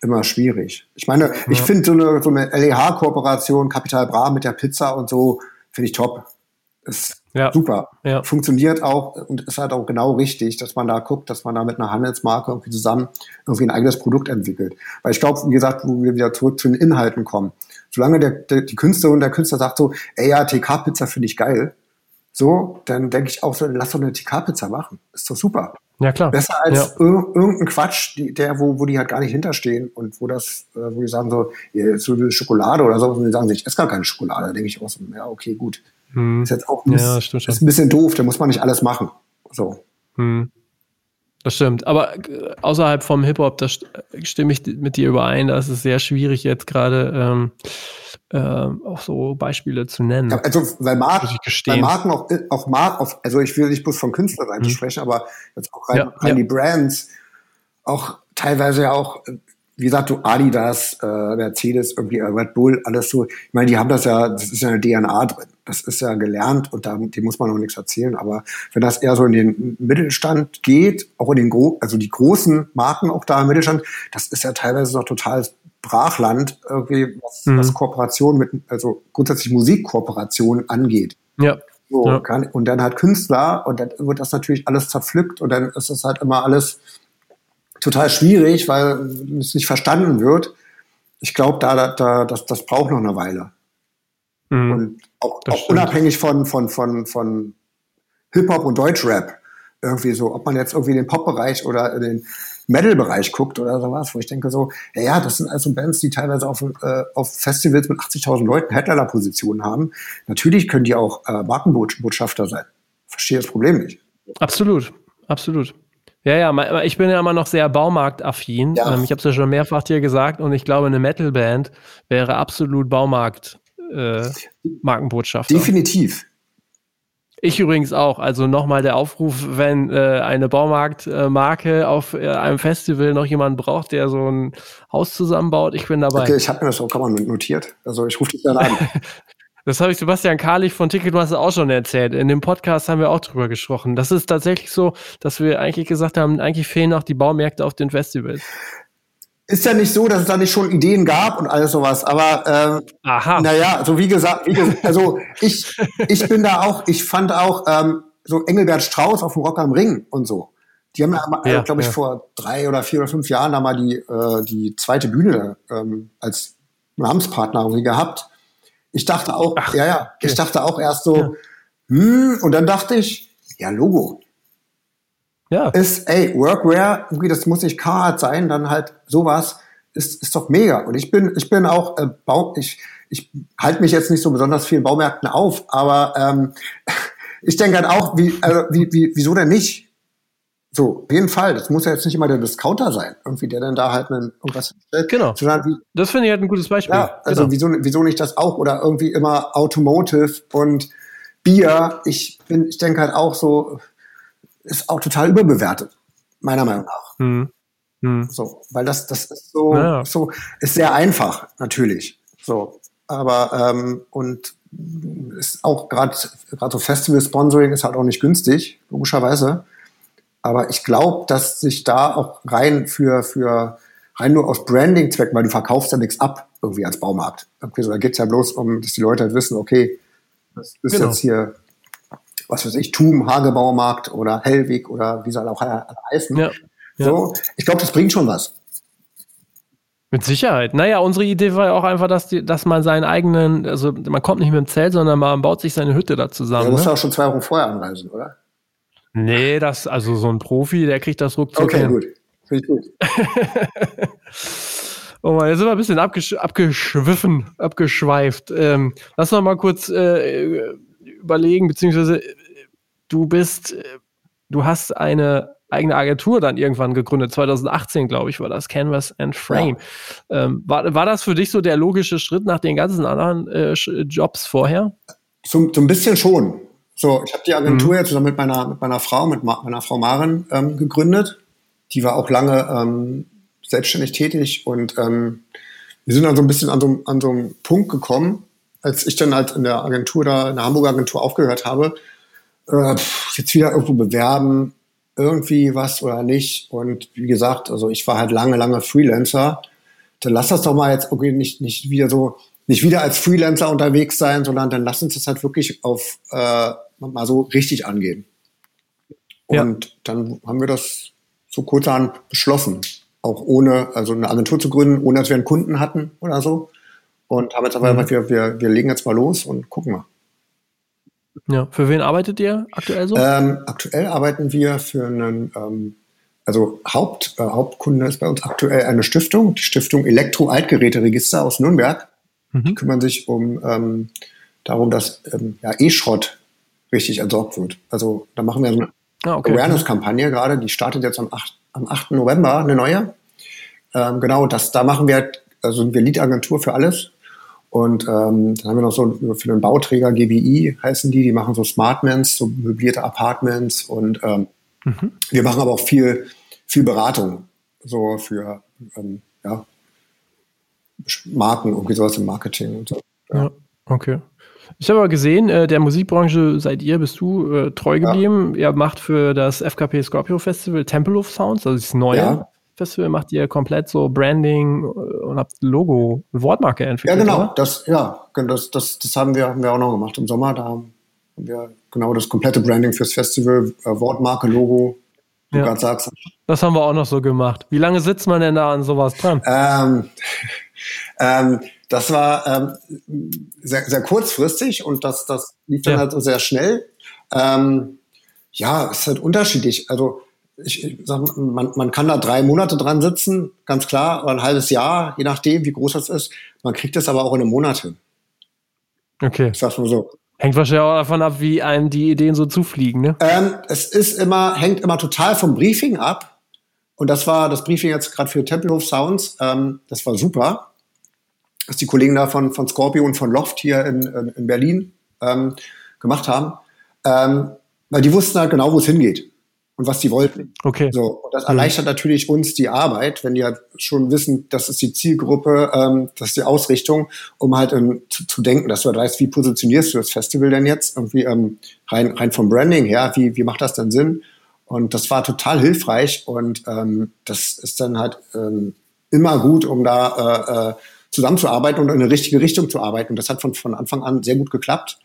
immer schwierig. Ich meine, ja. ich finde so eine, so eine LEH-Kooperation, Capital Bra mit der Pizza und so, finde ich top. Ist ja. super. Ja. Funktioniert auch und ist halt auch genau richtig, dass man da guckt, dass man da mit einer Handelsmarke irgendwie zusammen irgendwie ein eigenes Produkt entwickelt. Weil ich glaube, wie gesagt, wo wir wieder zurück zu den Inhalten kommen. Solange der, der, die Künstlerin und der Künstler sagt so, ey ja, TK-Pizza finde ich geil, so, dann denke ich auch so, lass doch eine TK-Pizza machen. Ist doch super. Ja, klar. Besser als ja. irgendein Quatsch, die, der, wo, wo die halt gar nicht hinterstehen und wo das, äh, wo die sagen so, so eine Schokolade oder so, und die sagen, ich esse gar keine Schokolade. Da denke ich auch so, ja, okay, gut. Hm. Ist jetzt auch ein, ja, ist ein bisschen doof, da muss man nicht alles machen. So. Hm. Das stimmt. Aber äh, außerhalb vom Hip-Hop, da stimme ich mit dir überein, da ist es sehr schwierig, jetzt gerade ähm, äh, auch so Beispiele zu nennen. Also, weil, Mark, weil Marken auch, auch Mark, also ich will nicht bloß von Künstlerseite hm. sprechen, aber jetzt auch rein, ja, rein ja. die Brands, auch teilweise ja auch wie gesagt, du Adidas, äh, Mercedes, irgendwie äh, Red Bull, alles so. Ich meine, die haben das ja, das ist ja eine DNA drin. Das ist ja gelernt und da, dem muss man noch nichts erzählen. Aber wenn das eher so in den Mittelstand geht, auch in den Gro also die großen Marken auch da im Mittelstand, das ist ja teilweise noch total Brachland, irgendwie, was, mhm. was Kooperation mit, also grundsätzlich Musikkooperation angeht. Ja. So, ja. Kann, und dann halt Künstler und dann wird das natürlich alles zerpflückt und dann ist es halt immer alles total schwierig, weil es nicht verstanden wird. Ich glaube, da, da, das, das braucht noch eine Weile. Mhm. Und auch, auch unabhängig von, von, von, von Hip-Hop und Deutschrap. Irgendwie so, ob man jetzt irgendwie den Pop-Bereich oder den Metal-Bereich guckt oder sowas, wo ich denke so, ja, ja, das sind also Bands, die teilweise auf, äh, auf Festivals mit 80.000 Leuten Headliner-Positionen haben. Natürlich können die auch äh, Markenbotschafter sein. Verstehe das Problem nicht. Absolut, absolut. Ja, ja, ich bin ja immer noch sehr Baumarktaffin. Ja. Ähm, ich habe es ja schon mehrfach dir gesagt und ich glaube, eine Metalband wäre absolut Baumarkt äh, Markenbotschafter. Definitiv. Ich übrigens auch. Also nochmal der Aufruf, wenn äh, eine Baumarktmarke auf äh, einem Festival noch jemanden braucht, der so ein Haus zusammenbaut, ich bin dabei. Okay, ich habe mir das auch mal notiert. Also ich rufe dich dann an. [LAUGHS] Das habe ich Sebastian Karlich von Ticketmaster auch schon erzählt. In dem Podcast haben wir auch drüber gesprochen. Das ist tatsächlich so, dass wir eigentlich gesagt haben, eigentlich fehlen auch die Baumärkte auf den Festivals. Ist ja nicht so, dass es da nicht schon Ideen gab und alles sowas, aber äh, Aha. naja, also wie gesagt, wie gesagt, also ich, ich bin da auch, ich fand auch ähm, so Engelbert Strauß auf dem Rock am Ring und so. Die haben ja, ja glaube ich, ja. vor drei oder vier oder fünf Jahren da mal die, äh, die zweite Bühne ähm, als Namenspartner gehabt. Ich dachte auch, Ach, ja, ja, okay. ich dachte auch erst so, Ja. hm, und dann dachte ich, ja, Logo. Ja. Ist, ey, Workwear, irgendwie, das muss nicht Carhartt sein, dann halt sowas, ist, ist doch mega. Und ich bin, ich bin auch, äh, Bau, ich, ich halte mich jetzt nicht so besonders vielen Baumärkten auf, aber ähm, [LAUGHS] ich denke halt auch, wie, also, wie, wie, wieso denn nicht? So, auf jeden Fall. Das muss ja jetzt nicht immer der Discounter sein, irgendwie, der dann da halt einen, irgendwas stellt. Genau. Sondern wie, Das finde ich halt ein gutes Beispiel. ja, also genau. wieso, wieso nicht das auch? Oder irgendwie immer Automotive und Bier. Ich bin, ich denke halt auch so, ist auch total überbewertet, meiner Meinung nach. Hm. Hm. So, weil das, das ist so, Ja. so, ist sehr einfach, natürlich. So, aber ähm, und ist auch gerade gerade so Festival Sponsoring ist halt auch nicht günstig, logischerweise. Aber ich glaube, dass sich da auch rein für für rein nur aus Branding-Zwecken, weil du verkaufst ja nichts ab irgendwie als Baumarkt. Irgendwie so, da geht's ja bloß um, dass die Leute halt wissen, okay, das ist Genau. jetzt hier was weiß ich, Tum, Hagebaumarkt oder Hellwig oder wie soll auch heißen. Ja. Ja. So, ich glaube, das bringt schon was. Mit Sicherheit. Naja, unsere Idee war ja auch einfach, dass, die, dass man seinen eigenen, also man kommt nicht mit dem Zelt, sondern man baut sich seine Hütte da Ja, zusammen. du musst ne? auch schon zwei Wochen vorher anreisen, oder? Nee, das, also so ein Profi, der kriegt das ruckzuck Okay, hin. gut. Finde ich gut. [LAUGHS] Oh Mann, jetzt sind wir ein bisschen abgesch abgeschwiffen, abgeschweift. Ähm, lass noch mal kurz äh, überlegen, beziehungsweise äh, du bist, äh, du hast eine eigene Agentur dann irgendwann gegründet, 2018, glaube ich, war das Canvas and Frame. Ähm, war, war das für dich so der logische Schritt nach den ganzen anderen äh, Jobs vorher? So, so ein bisschen schon. So, ich habe die Mhm. Agentur jetzt zusammen mit meiner, mit meiner Frau, mit Ma meiner Frau Maren ähm, gegründet. Die war auch lange ähm, selbstständig tätig und ähm, wir sind dann so ein bisschen an so, an so einen Punkt gekommen, als ich dann halt in der Agentur da, in der Hamburger Agentur aufgehört habe, äh, jetzt wieder irgendwo bewerben, irgendwie was oder nicht. Und wie gesagt, also ich war halt lange, lange Freelancer. Dann lass das doch mal jetzt irgendwie nicht, nicht wieder so, nicht wieder als Freelancer unterwegs sein, sondern dann lass uns das halt wirklich auf äh, mal so richtig angehen. Ja. Und dann haben wir das so kurzerhand beschlossen. Auch ohne, also eine Agentur zu gründen, ohne dass wir einen Kunden hatten oder so. Und haben jetzt aber gesagt, wir, wir, wir legen jetzt mal los und gucken mal. Ja. Für wen arbeitet ihr aktuell so? Ähm, aktuell arbeiten wir für einen, ähm, also Haupt, äh, Hauptkunde ist bei uns aktuell eine Stiftung, die Stiftung Elektro-Altgeräteregister aus Nürnberg. Die Mhm. kümmern sich um ähm, darum, dass ähm, ja, E-Schrott richtig entsorgt wird. Also da machen wir so eine ah, okay. Awareness-Kampagne gerade, die startet jetzt am 8, am 8. November, eine neue. Ähm, genau, das, da machen wir, also sind wir Lead-Agentur für alles. Und ähm, dann haben wir noch so für den Bauträger GBI heißen die, die machen so Smartments, so möblierte Apartments und ähm, Mhm. wir machen aber auch viel, viel Beratung, so für ähm, ja, Marken, irgendwie sowas im Marketing und so. Ja, okay. Ich habe aber gesehen, äh, der Musikbranche seid ihr, bist du äh, treu geblieben. Ihr macht für das FKP Scorpio Festival Temple of Sounds, also das neue Ja. Festival, macht ihr komplett so Branding äh, und habt Logo, Wortmarke Ja, entwickelt. genau, Oder? das, ja, das, das, das haben wir, haben wir auch noch gemacht im Sommer. Da haben wir genau das komplette Branding fürs Festival, äh, Wortmarke, Logo, du Ja. gerade sagst. Das haben wir auch noch so gemacht. Wie lange sitzt man denn da an sowas dran? Ähm, [LAUGHS] ähm, das war ähm, sehr, sehr kurzfristig und das, das lief dann Ja. halt so sehr schnell. Ähm, ja, es ist halt unterschiedlich. Also ich, ich sag, man, man kann da drei Monate dran sitzen, ganz klar, oder ein halbes Jahr, je nachdem, wie groß das ist. Man kriegt das aber auch in einem Monat hin. Okay. Ich sag's mal so. Hängt wahrscheinlich auch davon ab, wie einem die Ideen so zufliegen, ne? Ähm, es ist immer, hängt immer total vom Briefing ab. Und das war das Briefing jetzt gerade für Tempelhof Sounds. Ähm, das war super. Was die Kollegen da von, von Scorpio und von Loft hier in, in, in Berlin ähm, gemacht haben. Ähm, weil die wussten halt genau, wo es hingeht und was die wollten. Okay. So, und das erleichtert natürlich uns die Arbeit, wenn die halt schon wissen, das ist die Zielgruppe, ähm, das ist die Ausrichtung, um halt ähm, zu, zu denken, dass du halt weißt, wie positionierst du das Festival denn jetzt? Irgendwie ähm, rein, rein vom Branding her, wie, wie macht das denn Sinn? Und das war total hilfreich und ähm, das ist dann halt ähm, immer gut, um da äh, äh, zusammenzuarbeiten und in eine richtige Richtung zu arbeiten. Und das hat von, von Anfang an sehr gut geklappt.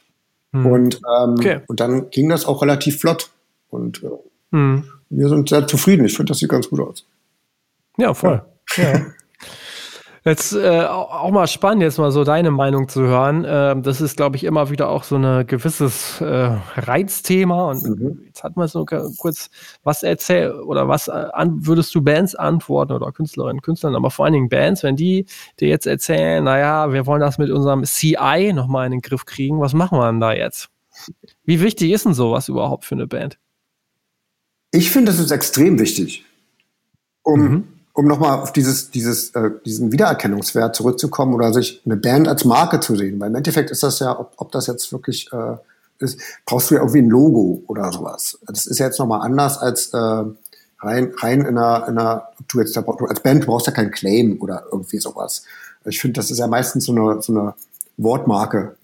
Hm. Und, ähm, Okay. und dann ging das auch relativ flott. Und äh, Hm. wir sind sehr zufrieden. Ich finde, das sieht ganz gut aus. Ja, voll. Ja. [LAUGHS] Jetzt äh, auch mal spannend, jetzt mal so deine Meinung zu hören. Äh, das ist, glaube ich, immer wieder auch so ein gewisses äh, Reizthema. Und mhm. jetzt hat man so kurz was erzählt oder was äh, an, würdest du Bands antworten oder Künstlerinnen, Künstlern, aber vor allen Dingen Bands, wenn die dir jetzt erzählen, naja, wir wollen das mit unserem CI nochmal in den Griff kriegen, was machen wir denn da jetzt? Wie wichtig ist denn sowas überhaupt für eine Band? Ich finde, das ist extrem wichtig. Um mhm um nochmal auf dieses, dieses, äh, diesen Wiedererkennungswert zurückzukommen oder sich eine Band als Marke zu sehen. Weil im Endeffekt ist das ja, ob, ob das jetzt wirklich äh, ist, brauchst du ja irgendwie ein Logo oder sowas. Das ist ja jetzt nochmal anders als äh, rein, rein in einer, in einer, du jetzt als Band du brauchst ja keinen Claim oder irgendwie sowas. Ich finde, das ist ja meistens so eine, so eine Wortmarke.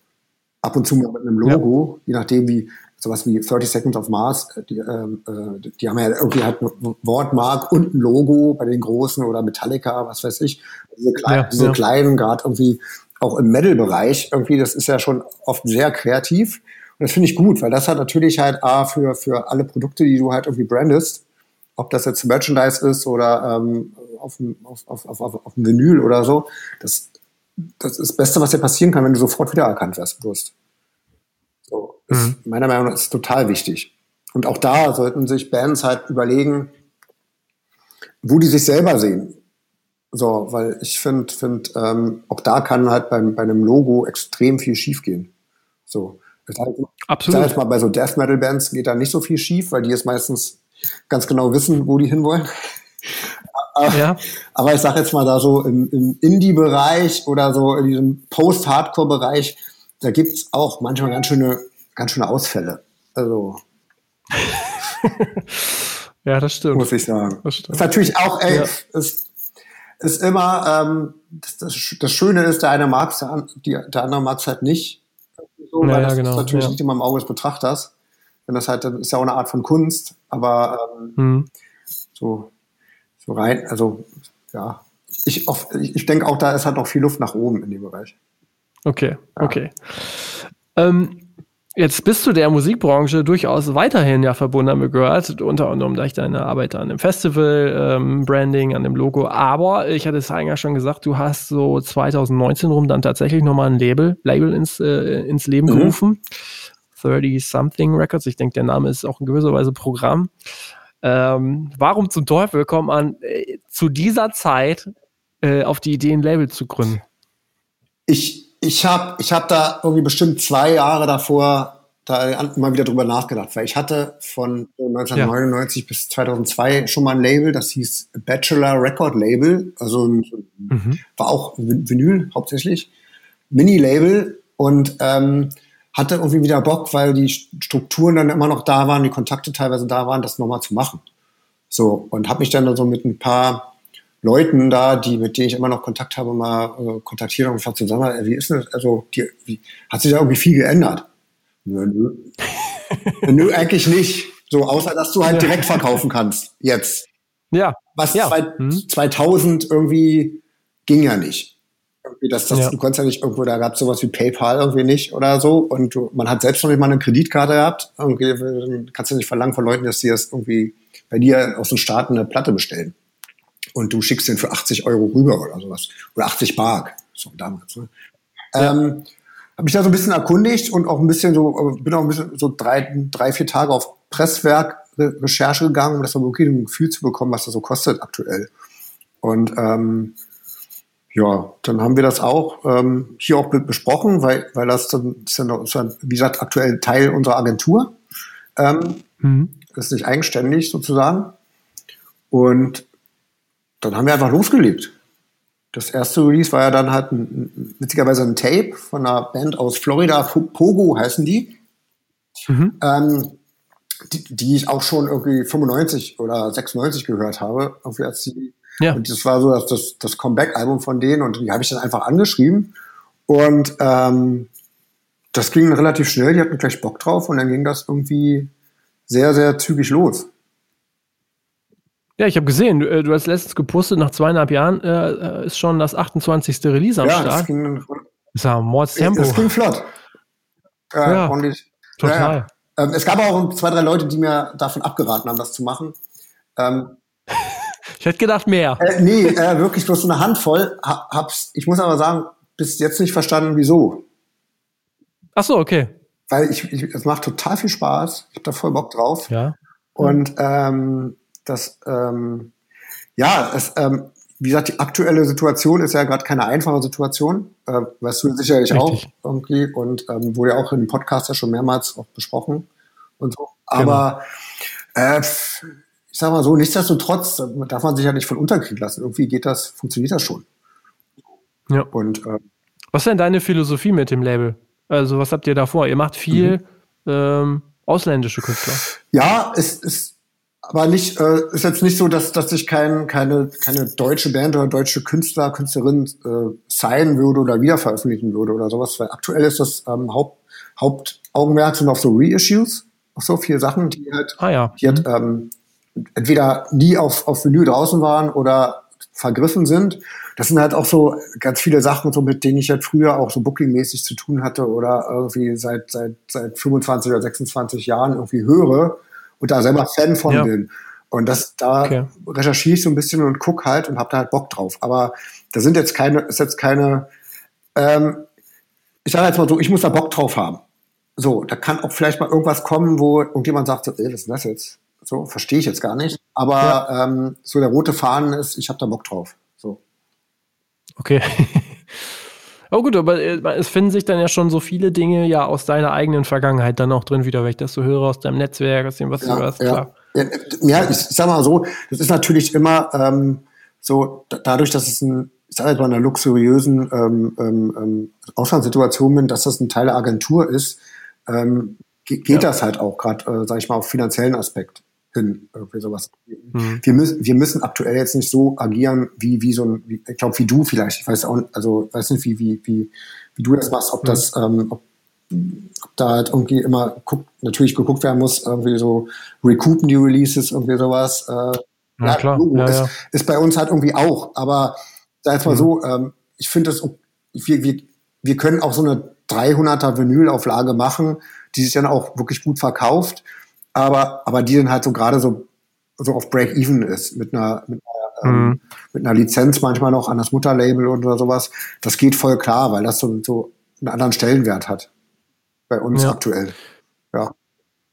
Ab und zu mal mit einem Logo, ja. je nachdem wie, sowas wie 30 Seconds of Mars, äh, die, ähm, äh, die haben ja irgendwie halt ein Wortmark und ein Logo bei den großen oder Metallica, was weiß ich. Diese, klein, ja, diese ja. kleinen, gerade irgendwie auch im Metal-Bereich, irgendwie, das ist ja schon oft sehr kreativ. Und das finde ich gut, weil das hat natürlich halt A, für, für alle Produkte, die du halt irgendwie brandest, ob das jetzt Merchandise ist oder ähm, auf, dem, auf, auf, auf, auf dem Vinyl oder so, das, das ist das Beste, was dir passieren kann, wenn du sofort wiedererkannt wirst. So, mhm. meiner Meinung nach ist total wichtig. Und auch da sollten sich Bands halt überlegen, wo die sich selber sehen. So, weil ich finde, find, ähm, auch da kann halt beim, bei einem Logo extrem viel schiefgehen. So. Halt, Absolut. Ich mal, bei so Death Metal Bands geht da nicht so viel schief, weil die es meistens ganz genau wissen, wo die hinwollen. [LAUGHS] ja. Aber ich sage jetzt mal da so im, im Indie-Bereich oder so in diesem Post-Hardcore-Bereich, da gibt's auch manchmal ganz schöne, ganz schöne Ausfälle. Also. [LAUGHS] ja, das stimmt. Muss ich sagen. Das, stimmt. ist natürlich auch, ey, ja. ist, ist immer, ähm, das, das, das, Schöne ist, der eine mag es, der, der andere mag es halt nicht. So, ja, das genau. ist natürlich ja. nicht immer im Auge des Betrachters. Wenn das halt, das ist ja auch eine Art von Kunst, aber ähm, mhm. so, so rein, also ja, ich, ich, ich denke auch, da ist halt noch viel Luft nach oben in dem Bereich. Okay, ja. okay. Ähm, jetzt bist du der Musikbranche durchaus weiterhin ja verbunden, haben wir gehört, unter anderem durch deine Arbeit an dem Festival, ähm, Branding, an dem Logo. Aber ich hatte es eigentlich schon gesagt, du hast so 2019 rum dann tatsächlich nochmal ein Label, Label ins, äh, ins Leben mhm. gerufen. 30 Something Records. Ich denke, der Name ist auch in gewisser Weise Programm. Ähm, warum zum Teufel kommt man äh, zu dieser Zeit äh, auf die Idee, ein Label zu gründen? Ich, ich habe ich hab da irgendwie bestimmt zwei Jahre davor da immer wieder drüber nachgedacht, weil ich hatte von 1999 ja. bis 2002 schon mal ein Label, das hieß Bachelor Record Label, also mhm. war auch Vinyl hauptsächlich, Mini-Label und ähm, hatte irgendwie wieder Bock, weil die Strukturen dann immer noch da waren, die Kontakte teilweise da waren, das nochmal zu machen. So, und habe mich dann so mit ein paar Leuten da, die, mit denen ich immer noch Kontakt habe, mal äh, kontaktiert und gefragt zusammen, wie ist das? Also, die, wie, hat sich da irgendwie viel geändert? Nö, nö. [LAUGHS] nö, eigentlich nicht. So, außer dass du halt direkt verkaufen kannst. Jetzt. Ja. Was ja. Zwei, hm. 2000 irgendwie ging ja nicht. Irgendwie das, das, ja. Du konntest ja nicht irgendwo, da gab es sowas wie PayPal irgendwie nicht oder so. Und du, man hat selbst noch nicht mal eine Kreditkarte gehabt. Irgendwie kannst du nicht verlangen von Leuten, dass sie das irgendwie bei dir aus den Staaten eine Platte bestellen und du schickst den für 80 Euro rüber oder sowas. Oder 80 Mark, so damals. Ne? Ja. Ähm, habe ich da so ein bisschen erkundigt und auch ein bisschen so, bin auch ein bisschen so drei, drei vier Tage auf Presswerk Recherche gegangen, um das so wirklich ein Gefühl zu bekommen, was das so kostet aktuell. Und ähm, ja, dann haben wir das auch ähm, hier auch besprochen, weil, weil das, dann, ist ja noch, wie gesagt, aktuell Teil unserer Agentur. Ähm, mhm. Das ist nicht eigenständig sozusagen. Und dann haben wir einfach losgelegt. Das erste Release war ja dann halt ein, witzigerweise ein Tape von einer Band aus Florida, Pogo heißen die. Mhm. Ähm, die, die, ich auch schon irgendwie 95 oder 96 gehört habe, irgendwie als die, ja. Und das war so das, das, das Comeback-Album von denen und die habe ich dann einfach angeschrieben. Und ähm, das ging relativ schnell, die hatten gleich Bock drauf und dann ging das irgendwie sehr, sehr zügig los. Ja, ich habe gesehen, du, äh, du, hast letztens gepostet, nach zweieinhalb Jahren äh, äh ist schon das 28. Release am ja, Start. Das ging, das ist ja Mordstempo. Das ging flott. Äh, ja, ordentlich. total. Ja, ähm, es gab auch zwei, drei Leute, die mir davon abgeraten haben, das zu machen. Ähm, [LAUGHS] Ich hätte gedacht mehr. Äh, nee, äh, wirklich bloß eine Handvoll. Hab's, ich muss aber sagen, bis jetzt nicht verstanden, wieso. Ach so, okay. Weil ich, ich es macht total viel Spaß. Ich habe da voll Bock drauf. Ja. Und ähm, das, ähm, ja, es, ähm, wie gesagt, die aktuelle Situation ist ja gerade keine einfache Situation. Äh, weißt du sicherlich Richtig. auch irgendwie und ähm, wurde ja auch im Podcast ja schon mehrmals auch besprochen und so. Aber genau. äh, ich sag mal so, nichtsdestotrotz darf man sich ja nicht von unterkriegen lassen. Irgendwie geht das, funktioniert das schon. Ja. Und äh, was ist denn deine Philosophie mit dem Label? Also, was habt ihr da vor? Ihr macht viel mhm. ähm, ausländische Künstler. Ja, es ist aber nicht, äh, ist jetzt nicht so, dass, dass ich kein, keine, keine deutsche Band oder deutsche Künstler, Künstlerin äh, sein würde oder wieder veröffentlichen würde oder sowas. Weil aktuell ist das ähm, Haupt, Hauptaugenmerk sind auf so Reissues, auf so viele Sachen, die halt, ah, ja. die halt ähm, entweder nie auf, auf Vinyl draußen waren oder vergriffen sind. Das sind halt auch so ganz viele Sachen, so mit denen ich halt früher auch so bookingmäßig zu tun hatte oder irgendwie seit, seit, seit 25 oder 26 Jahren irgendwie höre und da selber Fan von ja. bin. Und das, da okay. recherchiere ich so ein bisschen und guck halt und habe da halt Bock drauf. Aber da sind jetzt keine, ist jetzt keine, ähm, ich sage jetzt mal so, ich muss da Bock drauf haben. So, da kann auch vielleicht mal irgendwas kommen, wo irgendjemand sagt, so, ey, was ist das jetzt? So, verstehe ich jetzt gar nicht. Aber ja. ähm, so der rote Faden ist, ich habe da Bock drauf. So. Okay. [LAUGHS] Oh gut, aber äh, es finden sich dann ja schon so viele Dinge ja aus deiner eigenen Vergangenheit dann auch drin wieder, wenn ich das so höre aus deinem Netzwerk, aus dem, was ja, du hörst, ja. klar. Ja, ja, ich sag mal so, das ist natürlich immer ähm, so, dadurch, dass es ein, ich sage jetzt mal, in einer luxuriösen ähm, ähm, ähm, Auslandssituation bin, dass das ein Teil der Agentur ist, ähm, geht ja. das halt auch gerade, äh, sage ich mal, auf finanziellen Aspekt hin, irgendwie sowas. Mhm. Wir müssen, wir müssen aktuell jetzt nicht so agieren wie, wie so ein, wie, ich glaube, wie du vielleicht. Ich weiß auch, also, weiß nicht, wie, wie, wie, wie du das machst, ob mhm. das, ähm, ob, ob da halt irgendwie immer guckt, natürlich geguckt werden muss, irgendwie so recoupen die Releases, irgendwie sowas. Äh, ja, klar. Ja, ist, ja. ist bei uns halt irgendwie auch. Aber sag jetzt mal mhm. so, ähm, ich finde das, wir, wir, wir können auch so eine 300er Vinylauflage machen, die sich dann auch wirklich gut verkauft aber, aber die dann halt so gerade so, so auf Break-Even ist, mit einer, mit einer, ähm, mhm. mit einer Lizenz manchmal noch an das Mutterlabel oder sowas. Das geht voll klar, weil das so, so einen anderen Stellenwert hat. Bei uns ja. aktuell. Ja.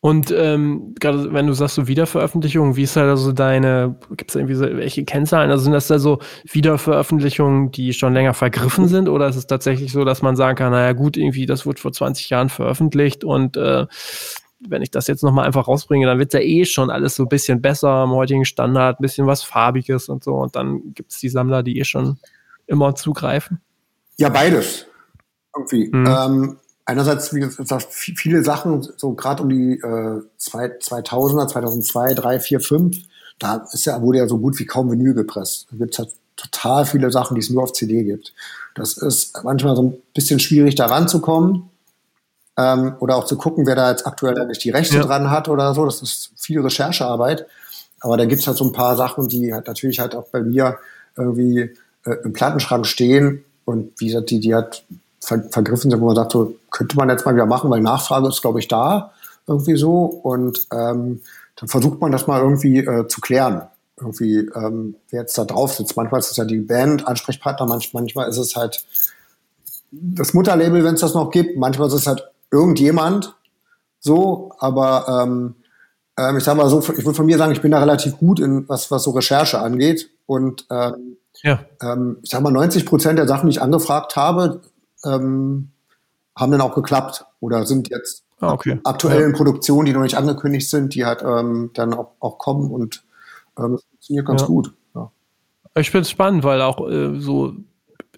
Und ähm, gerade wenn du sagst, so Wiederveröffentlichungen, wie ist halt also deine, gibt es irgendwie so welche Kennzahlen? Also sind das da so Wiederveröffentlichungen, die schon länger vergriffen sind? Oder ist es tatsächlich so, dass man sagen kann, naja gut, irgendwie, das wurde vor 20 Jahren veröffentlicht und äh, wenn ich das jetzt nochmal einfach rausbringe, dann wird ja eh schon alles so ein bisschen besser am heutigen Standard, ein bisschen was Farbiges und so. Und dann gibt es die Sammler, die eh schon immer zugreifen. Ja, beides. Irgendwie. Mhm. Ähm, einerseits, wie gesagt, viele Sachen, so gerade um die äh, 2000er, 2002, 3, 4, 5, da ist ja, wurde ja so gut wie kaum Vinyl gepresst. Da gibt es halt total viele Sachen, die es nur auf CD gibt. Das ist manchmal so ein bisschen schwierig, da ranzukommen ähm, oder auch zu gucken, wer da jetzt aktuell eigentlich die Rechte ja. dran hat oder so. Das ist viel Recherchearbeit. Aber da gibt's halt so ein paar Sachen, die halt natürlich halt auch bei mir irgendwie äh, im Plattenschrank stehen und wie gesagt, die, die halt ver vergriffen sind, wo man sagt, so könnte man jetzt mal wieder machen, weil Nachfrage ist, glaube ich, da irgendwie so. Und ähm, dann versucht man das mal irgendwie äh, zu klären. Irgendwie, ähm, wer jetzt da drauf sitzt. Manchmal ist es ja die Band, Ansprechpartner, manchmal, manchmal ist es halt das Mutterlabel, wenn es das noch gibt. Manchmal ist es halt irgendjemand so, aber ähm, ähm, ich sag mal so, ich würde von mir sagen, ich bin da relativ gut in was, was so Recherche angeht. Und ähm, ja. ähm, ich sag mal, 90 Prozent der Sachen, die ich angefragt habe, ähm, haben dann auch geklappt oder sind jetzt ah, okay. aktuell in Produktionen, die noch nicht angekündigt sind, die halt ähm, dann auch, auch kommen und ähm, das funktioniert ganz ja. gut. Ja. Ich finde es spannend, weil auch äh, so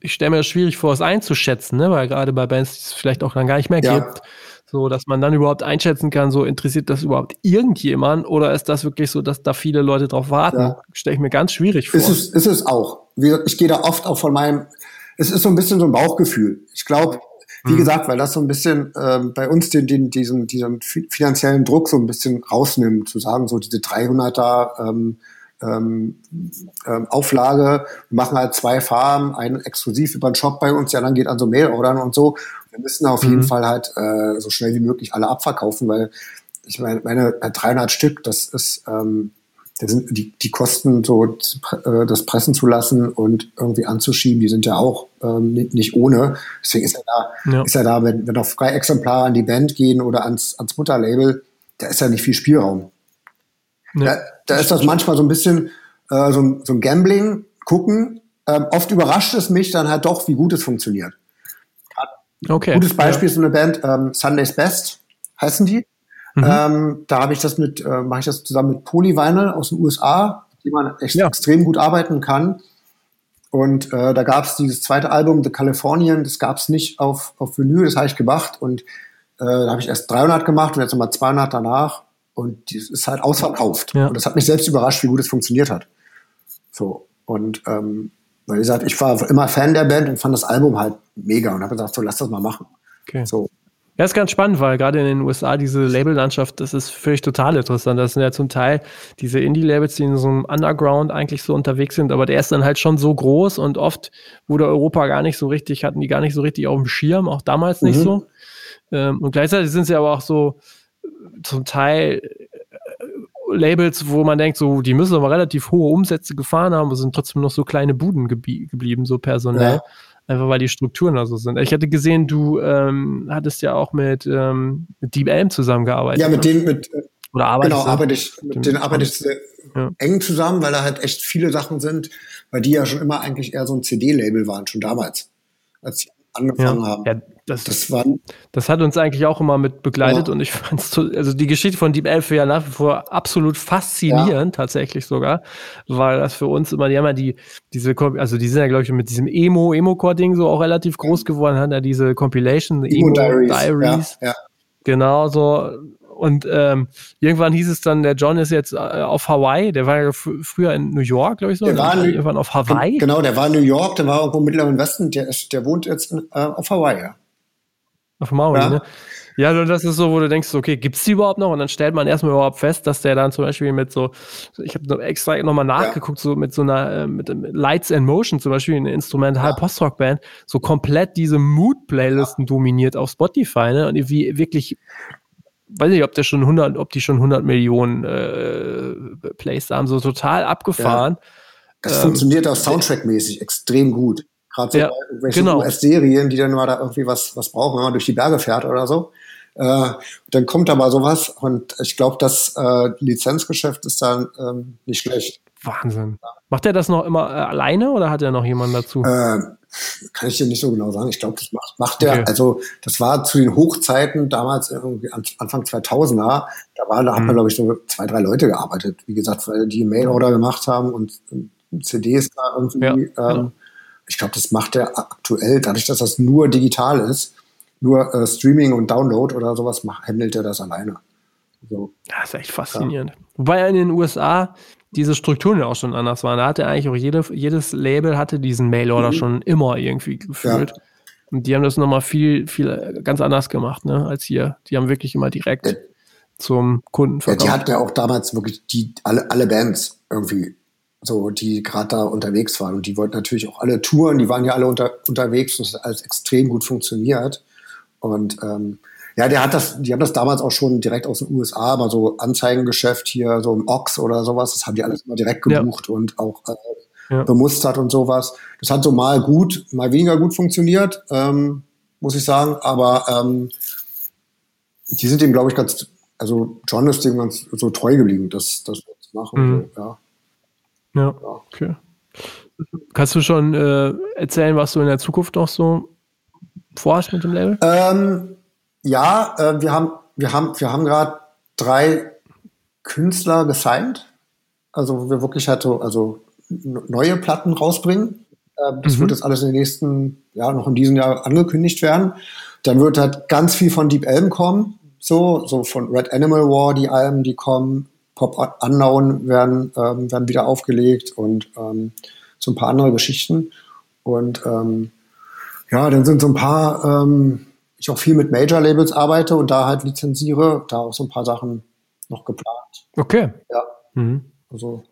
ich stelle mir das schwierig vor, es einzuschätzen, ne? weil gerade bei Bands, die es vielleicht auch dann gar nicht mehr ja. gibt, so dass man dann überhaupt einschätzen kann, so interessiert das überhaupt irgendjemand oder ist das wirklich so, dass da viele Leute drauf warten? Ja. Stelle ich mir ganz schwierig vor. Ist es, ist es auch. Ich gehe da oft auch von meinem, es ist so ein bisschen so ein Bauchgefühl. Ich glaube, wie mhm. gesagt, weil das so ein bisschen ähm, bei uns den, den, diesen, diesen finanziellen Druck so ein bisschen rausnimmt, zu sagen, so diese 300er, ähm, ähm, ähm, Auflage. Wir machen halt zwei Farben, einen exklusiv über den Shop bei uns, ja, dann geht an so Mailordern und so. Wir müssen auf mhm. jeden Fall halt äh, so schnell wie möglich alle abverkaufen, weil ich meine, meine 300 Stück, das ist, ähm, das sind die, die Kosten, so äh, das pressen zu lassen und irgendwie anzuschieben, die sind ja auch ähm, nicht, nicht ohne. Deswegen ist er da, ja. ist er da, wenn, wenn auch freie Exemplare an die Band gehen oder ans, ans Mutterlabel, da ist ja nicht viel Spielraum. Ja. Da, da ist das manchmal so ein bisschen äh, so, ein, so ein Gambling, gucken. Ähm, oft überrascht es mich dann halt doch, wie gut es funktioniert. Okay. Gutes Beispiel ja. ist so eine Band, ähm, Sunday's Best heißen die. Mhm. Ähm, da habe ich das mit, äh, mache ich das zusammen mit Polyvinyl aus den USA, die man echt ja. extrem gut arbeiten kann. Und äh, da gab es dieses zweite Album, The Californian, das gab es nicht auf, auf Vinyl, das habe ich gemacht. Und äh, da habe ich erst 300 gemacht und jetzt nochmal 200 danach. Und das ist halt ausverkauft. Ja. Und das hat mich selbst überrascht, wie gut es funktioniert hat. So. Und ähm, wie gesagt, ich war immer Fan der Band und fand das Album halt mega und habe gesagt, so lass das mal machen. Okay. So. Ja, ist ganz spannend, weil gerade in den USA diese Labellandschaft, das ist völlig total interessant. Das sind ja zum Teil diese Indie-Labels, die in so einem Underground eigentlich so unterwegs sind, aber der ist dann halt schon so groß und oft wurde Europa gar nicht so richtig, hatten die gar nicht so richtig auf dem Schirm, auch damals nicht mhm. so. Ähm, und gleichzeitig sind sie aber auch so zum Teil äh, Labels, wo man denkt, so, die müssen aber relativ hohe Umsätze gefahren haben, aber sind trotzdem noch so kleine Buden geblieben, so personell. Ja. Einfach weil die Strukturen da so sind. Ich hatte gesehen, du ähm, hattest ja auch mit, ähm, mit Deep Elm zusammengearbeitet. Ja, mit ne? denen, mit, Oder arbeitest genau, arbeite ich, mit denen arbeite ich ja. eng zusammen, weil da halt echt viele Sachen sind, weil die ja schon immer eigentlich eher so ein CD-Label waren, schon damals, als sie angefangen ja. haben. Ja, das, das, war, das hat uns eigentlich auch immer mit begleitet ja. und ich [LAUGHS] fand es, also die Geschichte von Deep Elf ja nach wie vor absolut faszinierend, tatsächlich sogar, weil das für uns immer, die haben ja die, diese, also die sind ja, glaube ich, mit diesem Emo, Emo-Core-Ding so auch relativ groß geworden, haben ja diese Compilation, Emo, Emo Diaries. Diaries. Ja, Genau, so und ähm, irgendwann hieß es dann, der John ist jetzt äh, auf Hawaii. Der war ja früher in New York, glaube ich so. Der war irgendwann auf Hawaii. Genau, der war in New York, der war irgendwo im Mittleren Westen. Der, ist, der wohnt jetzt in, äh, auf Hawaii, ja. Auf Maui, ja. ne? Ja, und das ist so, wo du denkst, okay, gibt's die überhaupt noch? Und dann stellt man erstmal überhaupt fest, dass der dann zum Beispiel mit so, ich habe extra nochmal nachgeguckt, ja. so mit so einer, äh, mit, mit Lights and Motion zum Beispiel, eine Instrumental ja. Post-Rock-Band, so komplett diese Mood-Playlisten ja. dominiert auf Spotify, ne? Und wie wirklich weiß nicht, ob der schon 100, ob die schon 100 Millionen äh, Plays haben, so total abgefahren. Ja. Das ähm, funktioniert auch Soundtrack-mäßig extrem gut. Gerade so ja, bei genau. US-Serien, die dann mal da irgendwie was, was brauchen, wenn man durch die Berge fährt oder so. Äh, dann kommt da mal sowas und ich glaube, das äh, Lizenzgeschäft ist dann ähm, nicht schlecht. Wahnsinn. Macht er das noch immer äh, alleine oder hat er noch jemanden dazu? Äh, kann ich dir nicht so genau sagen. Ich glaube, das macht, macht okay. also das war zu den Hochzeiten damals irgendwie Anfang 2000er, da war, da mhm. hat man mhm. glaube ich so zwei, drei Leute gearbeitet. Wie gesagt, weil die Mail-Order gemacht haben und, und CDs da irgendwie. Ja, ähm, genau. Ich glaube, das macht der aktuell, dadurch, dass das nur digital ist, nur äh, Streaming und Download oder sowas, handelt er das alleine. So. Ja, ist echt faszinierend. Ja. Wobei in den USA diese Strukturen ja auch schon anders waren. Da hatte eigentlich auch jede, jedes Label hatte diesen Mailorder mhm. schon immer irgendwie gefühlt. Ja. Und die haben das nochmal viel, viel ganz anders gemacht, ne, als hier. Die haben wirklich immer direkt ja. zum Kunden verkauft. Ja, die hatten ja auch damals wirklich die, alle, alle Bands irgendwie so, die gerade da unterwegs waren. Und die wollten natürlich auch alle touren, die waren ja alle unter, unterwegs und es hat alles extrem gut funktioniert. Und ähm, ja, der hat das, die haben das damals auch schon direkt aus den USA, mal so Anzeigengeschäft hier, so im Ox oder sowas, das haben die alles immer direkt gebucht ja. und auch äh, ja. bemustert und sowas. Das hat so mal gut, mal weniger gut funktioniert, ähm, muss ich sagen, aber ähm, die sind dem, glaube ich, ganz, also John ist dem ganz so treu geblieben, dass das machen. Mhm. So, ja. ja. Ja, okay. Kannst du schon äh, erzählen, was du in der Zukunft noch so vorhast mit dem Label? Ähm, ja, äh, wir haben, wir haben, wir haben gerade drei Künstler gesigned. Also wo wir wirklich halt so, also neue Platten rausbringen. Äh, das mhm. wird jetzt alles in den nächsten, ja, noch in diesem Jahr angekündigt werden. Dann wird halt ganz viel von Deep Elm kommen. So, so von Red Animal War, die Alben, die kommen. Pop Unknown werden, ähm, werden wieder aufgelegt und ähm, so ein paar andere Geschichten. Und ähm, ja, dann sind so ein paar ähm, ich auch viel mit Major-Labels arbeite und da halt lizenziere, da auch so ein paar Sachen noch geplant. Okay. Ja. Mhm. Also.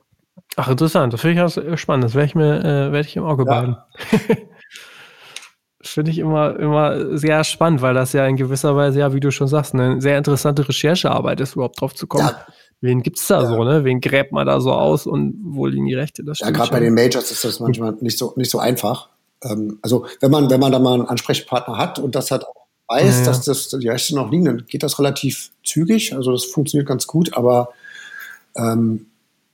Ach, interessant. Das finde ich auch spannend. Das werde ich mir, äh, werde ich im Auge ja. behalten. [LAUGHS] das finde ich immer, immer sehr spannend, weil das ja in gewisser Weise, ja, wie du schon sagst, eine sehr interessante Recherchearbeit ist, überhaupt drauf zu kommen. Ja. wen gibt's da ja. so, ne? Wen gräbt man da so aus und wo liegen die Rechte? Das ja, gerade bei den Majors ist das manchmal nicht so, nicht so einfach. Ähm, also wenn man, wenn man da mal einen Ansprechpartner hat und das hat auch weiß, ja, dass das die Rechte noch liegen, dann geht das relativ zügig. Also das funktioniert ganz gut, aber ähm,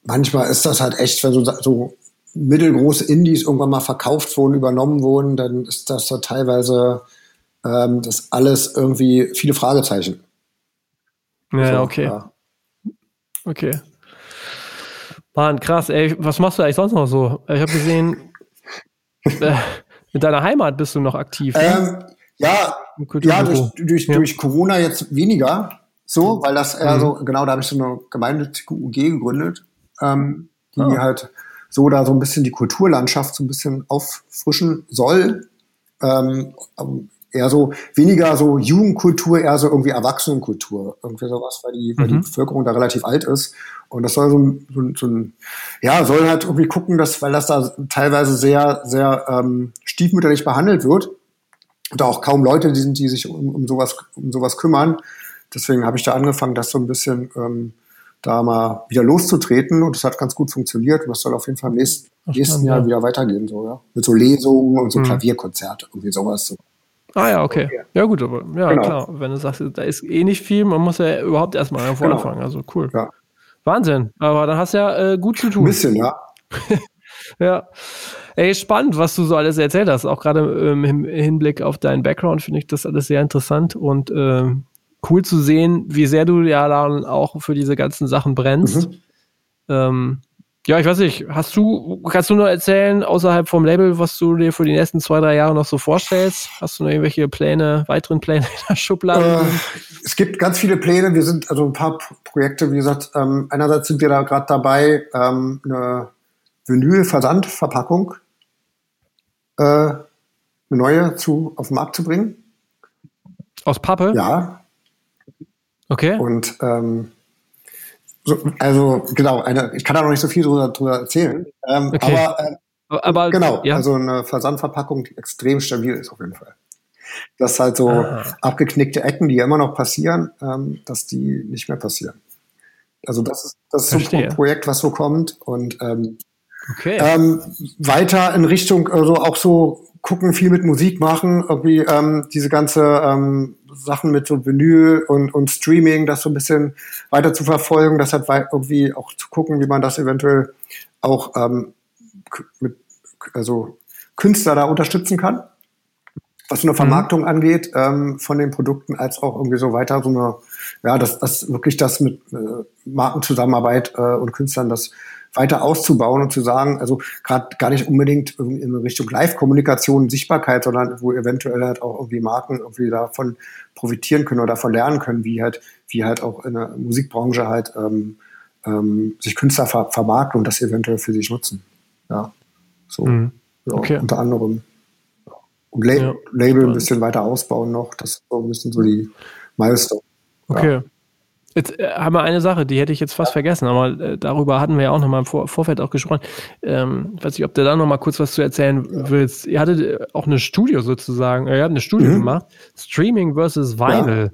manchmal ist das halt echt, wenn so, so mittelgroße Indies irgendwann mal verkauft wurden, übernommen wurden, dann ist das da teilweise ähm, das alles irgendwie viele Fragezeichen. Ja, so, okay. Ja. Okay. Mann, krass, ey, was machst du eigentlich sonst noch so? Ich habe gesehen, [LAUGHS] äh, in deiner Heimat bist du noch aktiv. Ne? Ähm, ja, ja durch, durch, ja. durch Corona jetzt weniger so, weil das eher mhm. so, genau, da habe ich so eine gemeinnützige UG gegründet, ähm, die oh. halt so da so ein bisschen die Kulturlandschaft so ein bisschen auffrischen soll. Ähm, eher so weniger so Jugendkultur, eher so irgendwie Erwachsenenkultur, irgendwie sowas, weil die, mhm. weil die mhm. Bevölkerung da relativ alt ist. Und das soll so, so, so ein, ja, soll halt irgendwie gucken, dass, weil das da teilweise sehr, sehr ähm, stiefmütterlich behandelt wird und da auch kaum Leute die sind, die sich um, um sowas, um sowas kümmern. Deswegen habe ich da angefangen, das so ein bisschen ähm, da mal wieder loszutreten und das hat ganz gut funktioniert und das soll auf jeden Fall im nächsten, nächsten Jahr wieder weitergehen, so, ja. Mit so Lesungen und so mhm. Klavierkonzerte, irgendwie sowas. So. Ah ja, okay. Ja gut, aber ja genau. klar, wenn du sagst, da ist eh nicht viel, man muss ja überhaupt erstmal irgendwo genau. anfangen, also cool. Ja. Wahnsinn, aber dann hast du ja äh, gut zu tun. Ein bisschen, ja. [LAUGHS] ja. Ey, spannend, was du so alles erzählt hast. Auch gerade ähm, im Hinblick auf deinen Background finde ich das alles sehr interessant und ähm, cool zu sehen, wie sehr du ja dann auch für diese ganzen Sachen brennst. Mhm. Ähm, ja, ich weiß nicht, hast du, kannst du nur erzählen, außerhalb vom Label, was du dir für die nächsten zwei, drei Jahre noch so vorstellst? Hast du noch irgendwelche Pläne, weiteren Pläne in der Schublade? Äh, es gibt ganz viele Pläne. Wir sind also ein paar Projekte, wie gesagt, ähm, einerseits sind wir da gerade dabei, ähm, eine Vinyl-Versandverpackung, eine neue zu, auf den Markt zu bringen. Aus Pappe? Ja, Okay. Und ähm, so, also genau, eine, ich kann da noch nicht so viel drüber, drüber erzählen. Ähm, okay. Aber, äh, aber genau, ja. also eine Versandverpackung, die extrem stabil ist auf jeden Fall. Dass halt so ah. abgeknickte Ecken, die ja immer noch passieren, ähm, dass die nicht mehr passieren. Also das ist, das ist so ein Projekt, was so kommt. Und ähm, okay. ähm, weiter in Richtung, also auch so gucken, viel mit Musik machen, irgendwie ähm, diese ganze ähm, Sachen mit so Vinyl und, und Streaming, das so ein bisschen weiter zu verfolgen, das hat irgendwie auch zu gucken, wie man das eventuell auch ähm, mit, also Künstler da unterstützen kann. Was so eine mhm. Vermarktung mhm. angeht ähm, von den Produkten, als auch irgendwie so weiter so eine, ja, dass das wirklich das mit äh, Markenzusammenarbeit äh, und Künstlern das weiter auszubauen und zu sagen, also gerade gar nicht unbedingt in Richtung Live-Kommunikation, Sichtbarkeit, sondern wo eventuell halt auch irgendwie Marken irgendwie davon profitieren können oder davon lernen können, wie halt, wie halt auch in der Musikbranche halt ähm, ähm, sich Künstler ver vermarkten und das eventuell für sich nutzen. Ja, so mhm. ja, okay. unter anderem. Und La ja. Label ein bisschen weiter ausbauen noch, das ist so ein bisschen so die Milestone. Okay. Ja. Jetzt äh, haben wir eine Sache, die hätte ich jetzt fast vergessen, aber äh, darüber hatten wir ja auch noch mal im Vor Vorfeld auch gesprochen. Ähm, ich weiß nicht, ob du da noch mal kurz was zu erzählen willst. Ihr hattet äh, auch eine Studio sozusagen, ihr habt eine Studie mhm. gemacht, Streaming versus Vinyl.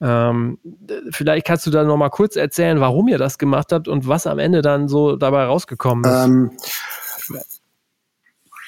Ja. Ähm, vielleicht kannst du da noch mal kurz erzählen, warum ihr das gemacht habt und was am Ende dann so dabei rausgekommen ist. Ähm,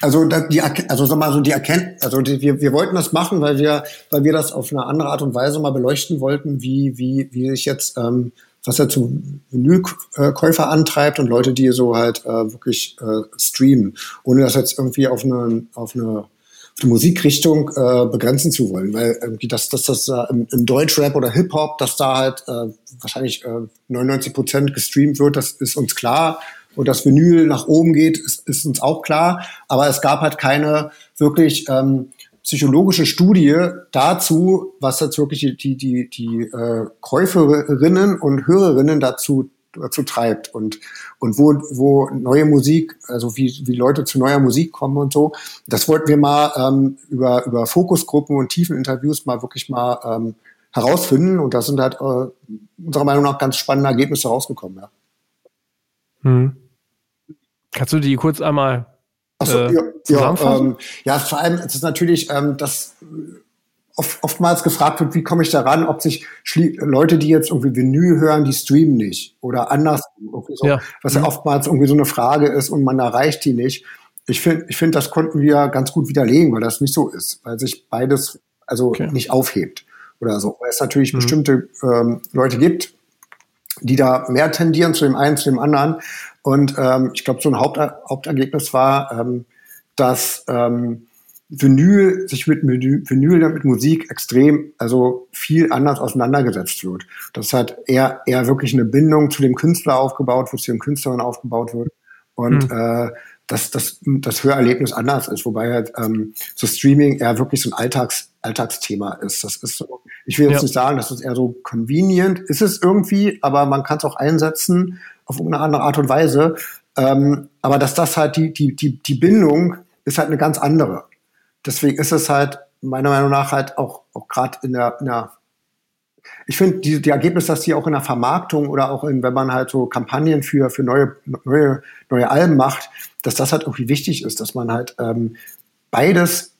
also die, also sag mal so die Erkenntnis, also die, wir, wir wollten das machen, weil wir, weil wir das auf eine andere Art und Weise mal beleuchten wollten, wie wie wie sich jetzt ähm, was ja zu Menükäufer antreibt und Leute, die so halt äh, wirklich äh, streamen, ohne das jetzt irgendwie auf eine auf eine, auf eine Musikrichtung äh, begrenzen zu wollen, weil irgendwie das, dass das äh, im, im Deutschrap oder Hip Hop, dass da halt äh, wahrscheinlich äh, 99 Prozent gestreamt wird, das ist uns klar und das Vinyl nach oben geht, ist, ist uns auch klar. Aber es gab halt keine wirklich ähm, psychologische Studie dazu, was jetzt wirklich die, die, die, äh, Käuferinnen und Hörerinnen dazu dazu treibt und und wo wo neue Musik also wie wie Leute zu neuer Musik kommen und so das wollten wir mal ähm, über über Fokusgruppen und tiefen Interviews mal wirklich mal ähm, herausfinden und da sind halt äh, unserer Meinung nach ganz spannende Ergebnisse rausgekommen ja. Hm. Kannst du die kurz einmal Achso, äh, ja, ja, ähm, ja, vor allem ist es natürlich, ähm, dass oft, oftmals gefragt wird, wie komme ich daran, ob sich Leute, die jetzt irgendwie Vinyl hören, die streamen nicht oder anders, so, ja. was ja mhm. oftmals irgendwie so eine Frage ist und man erreicht die nicht. Ich finde, ich finde, das konnten wir ganz gut widerlegen, weil das nicht so ist, weil sich beides also okay. nicht aufhebt oder so. Weil es natürlich mhm. bestimmte ähm, Leute gibt, die da mehr tendieren zu dem einen, zu dem anderen. Und ähm, ich glaube, so ein Haupt Hauptergebnis war, ähm, dass ähm, Vinyl sich mit Vinyl mit Musik extrem, also viel anders auseinandergesetzt wird. Das hat eher eher wirklich eine Bindung zu dem Künstler aufgebaut, wo es zu dem Künstlerin aufgebaut wird und mhm. äh, dass das, das Hörerlebnis anders ist, wobei halt ähm, so Streaming eher wirklich so ein Alltags Alltagsthema ist. Das ist so, ich will jetzt ja. nicht sagen, das ist eher so convenient, ist es irgendwie, aber man kann es auch einsetzen auf irgendeine andere Art und Weise. Ähm, aber dass das halt die, die, die, die Bindung ist halt eine ganz andere deswegen ist es halt meiner Meinung nach halt auch, auch gerade in der, in der ich finde die, die Ergebnisse, dass die auch in der Vermarktung oder auch in, wenn man halt so Kampagnen für, für neue, neue, neue Alben macht, dass das halt irgendwie wichtig ist, dass man halt ähm, beides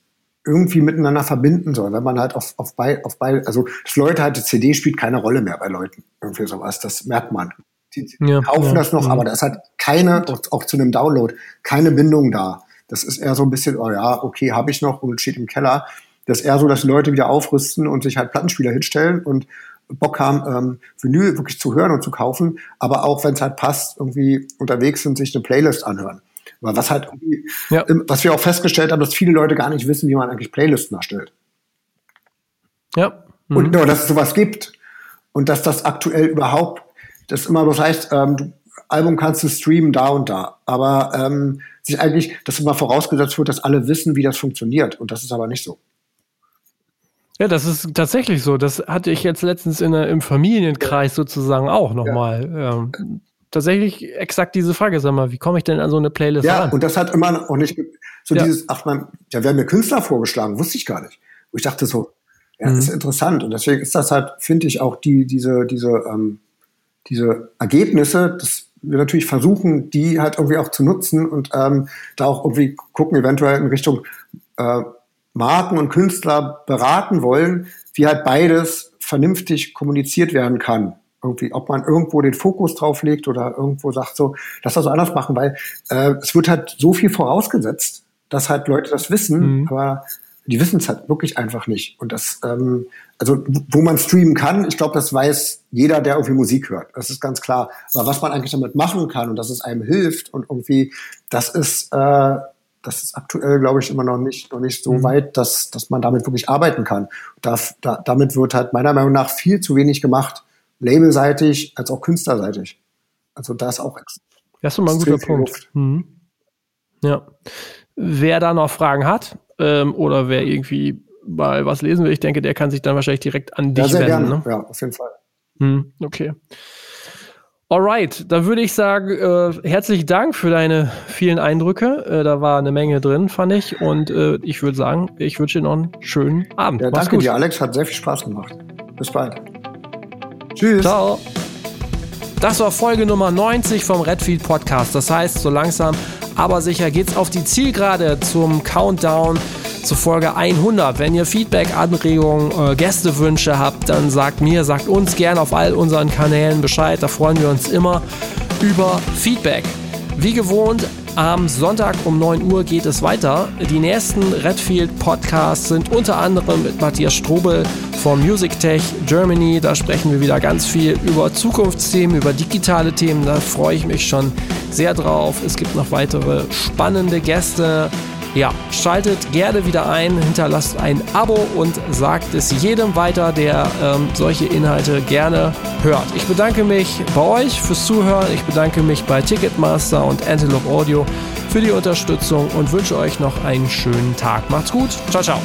irgendwie miteinander verbinden soll, wenn man halt auf, auf beide, auf beide, also dass Leute halt, die CD spielt keine Rolle mehr bei Leuten, irgendwie sowas, das merkt man. Die, die ja, kaufen ja, das noch, ja. aber da ist halt keine, auch, auch zu einem Download, keine Bindung da. Das ist eher so ein bisschen, oh ja, okay, habe ich noch und steht im Keller. Das ist eher so, dass die Leute wieder aufrüsten und sich halt Plattenspieler hinstellen und Bock haben, ähm, Vinyl wirklich zu hören und zu kaufen, aber auch, wenn es halt passt, irgendwie unterwegs sind, sich eine Playlist anhören. Aber was halt ja. was wir auch festgestellt haben, dass viele Leute gar nicht wissen, wie man eigentlich Playlisten erstellt. Ja. Mhm. Und nur, dass es sowas gibt und dass das aktuell überhaupt, das immer das heißt, ähm, du, Album kannst du streamen da und da, aber ähm, sich eigentlich, dass immer vorausgesetzt wird, dass alle wissen, wie das funktioniert. Und das ist aber nicht so. Ja, das ist tatsächlich so. Das hatte ich jetzt letztens in, im Familienkreis sozusagen auch nochmal. Ja. Ähm, tatsächlich exakt diese Frage, sag mal, wie komme ich denn an so eine Playlist ja, ran? Ja, und das hat immer noch nicht so ja. dieses, ach man, ja, werden mir Künstler vorgeschlagen, wusste ich gar nicht. Und ich dachte so, ja, mhm. ist interessant. Und deswegen ist das halt, finde ich, auch die, diese, diese, ähm, diese Ergebnisse, das wir natürlich versuchen, die halt irgendwie auch zu nutzen und ähm, da auch irgendwie gucken, eventuell in Richtung äh, Marken und Künstler beraten wollen, wie halt beides vernünftig kommuniziert werden kann. Irgendwie, ob man irgendwo den Fokus drauf legt oder irgendwo sagt so, lass das anders machen, weil äh, es wird halt so viel vorausgesetzt, dass halt Leute das wissen, mhm. aber die wissen es halt wirklich einfach nicht. Und das, ähm, also wo man streamen kann, ich glaube, das weiß jeder, der irgendwie Musik hört. Das ist ganz klar. Aber was man eigentlich damit machen kann und dass es einem hilft und irgendwie, das ist, äh, das ist aktuell, glaube ich, immer noch nicht, noch nicht so mhm. weit, dass, dass man damit wirklich arbeiten kann. Da, da, damit wird halt meiner Meinung nach viel zu wenig gemacht, labelseitig als auch künstlerseitig. Also da ist auch Das ist mal ein guter Punkt. Mhm. Ja. Wer da noch Fragen hat, ähm, oder wer irgendwie mal was lesen will, ich denke, der kann sich dann wahrscheinlich direkt an dich ja, sehr wenden. Gerne. Ne? Ja, auf jeden Fall. Hm, okay. Alright, da würde ich sagen, äh, herzlichen Dank für deine vielen Eindrücke. Äh, da war eine Menge drin, fand ich. Und äh, ich würde sagen, ich wünsche dir noch einen schönen Abend. Ja, danke gut. dir, Alex. Hat sehr viel Spaß gemacht. Bis bald. Tschüss. Ciao. Das war Folge Nummer 90 vom Redfield Podcast. Das heißt, so langsam aber sicher geht's auf die Zielgerade zum Countdown zu Folge 100. Wenn ihr Feedback, Anregungen, äh, Gästewünsche habt, dann sagt mir, sagt uns gerne auf all unseren Kanälen Bescheid. Da freuen wir uns immer über Feedback. Wie gewohnt, am Sonntag um 9 Uhr geht es weiter. Die nächsten Redfield Podcasts sind unter anderem mit Matthias Strobel von Music Tech Germany. Da sprechen wir wieder ganz viel über Zukunftsthemen, über digitale Themen. Da freue ich mich schon sehr drauf. Es gibt noch weitere spannende Gäste. Ja, schaltet gerne wieder ein, hinterlasst ein Abo und sagt es jedem weiter, der ähm, solche Inhalte gerne hört. Ich bedanke mich bei euch fürs Zuhören. Ich bedanke mich bei Ticketmaster und Antelope Audio für die Unterstützung und wünsche euch noch einen schönen Tag. Macht's gut. Ciao, ciao.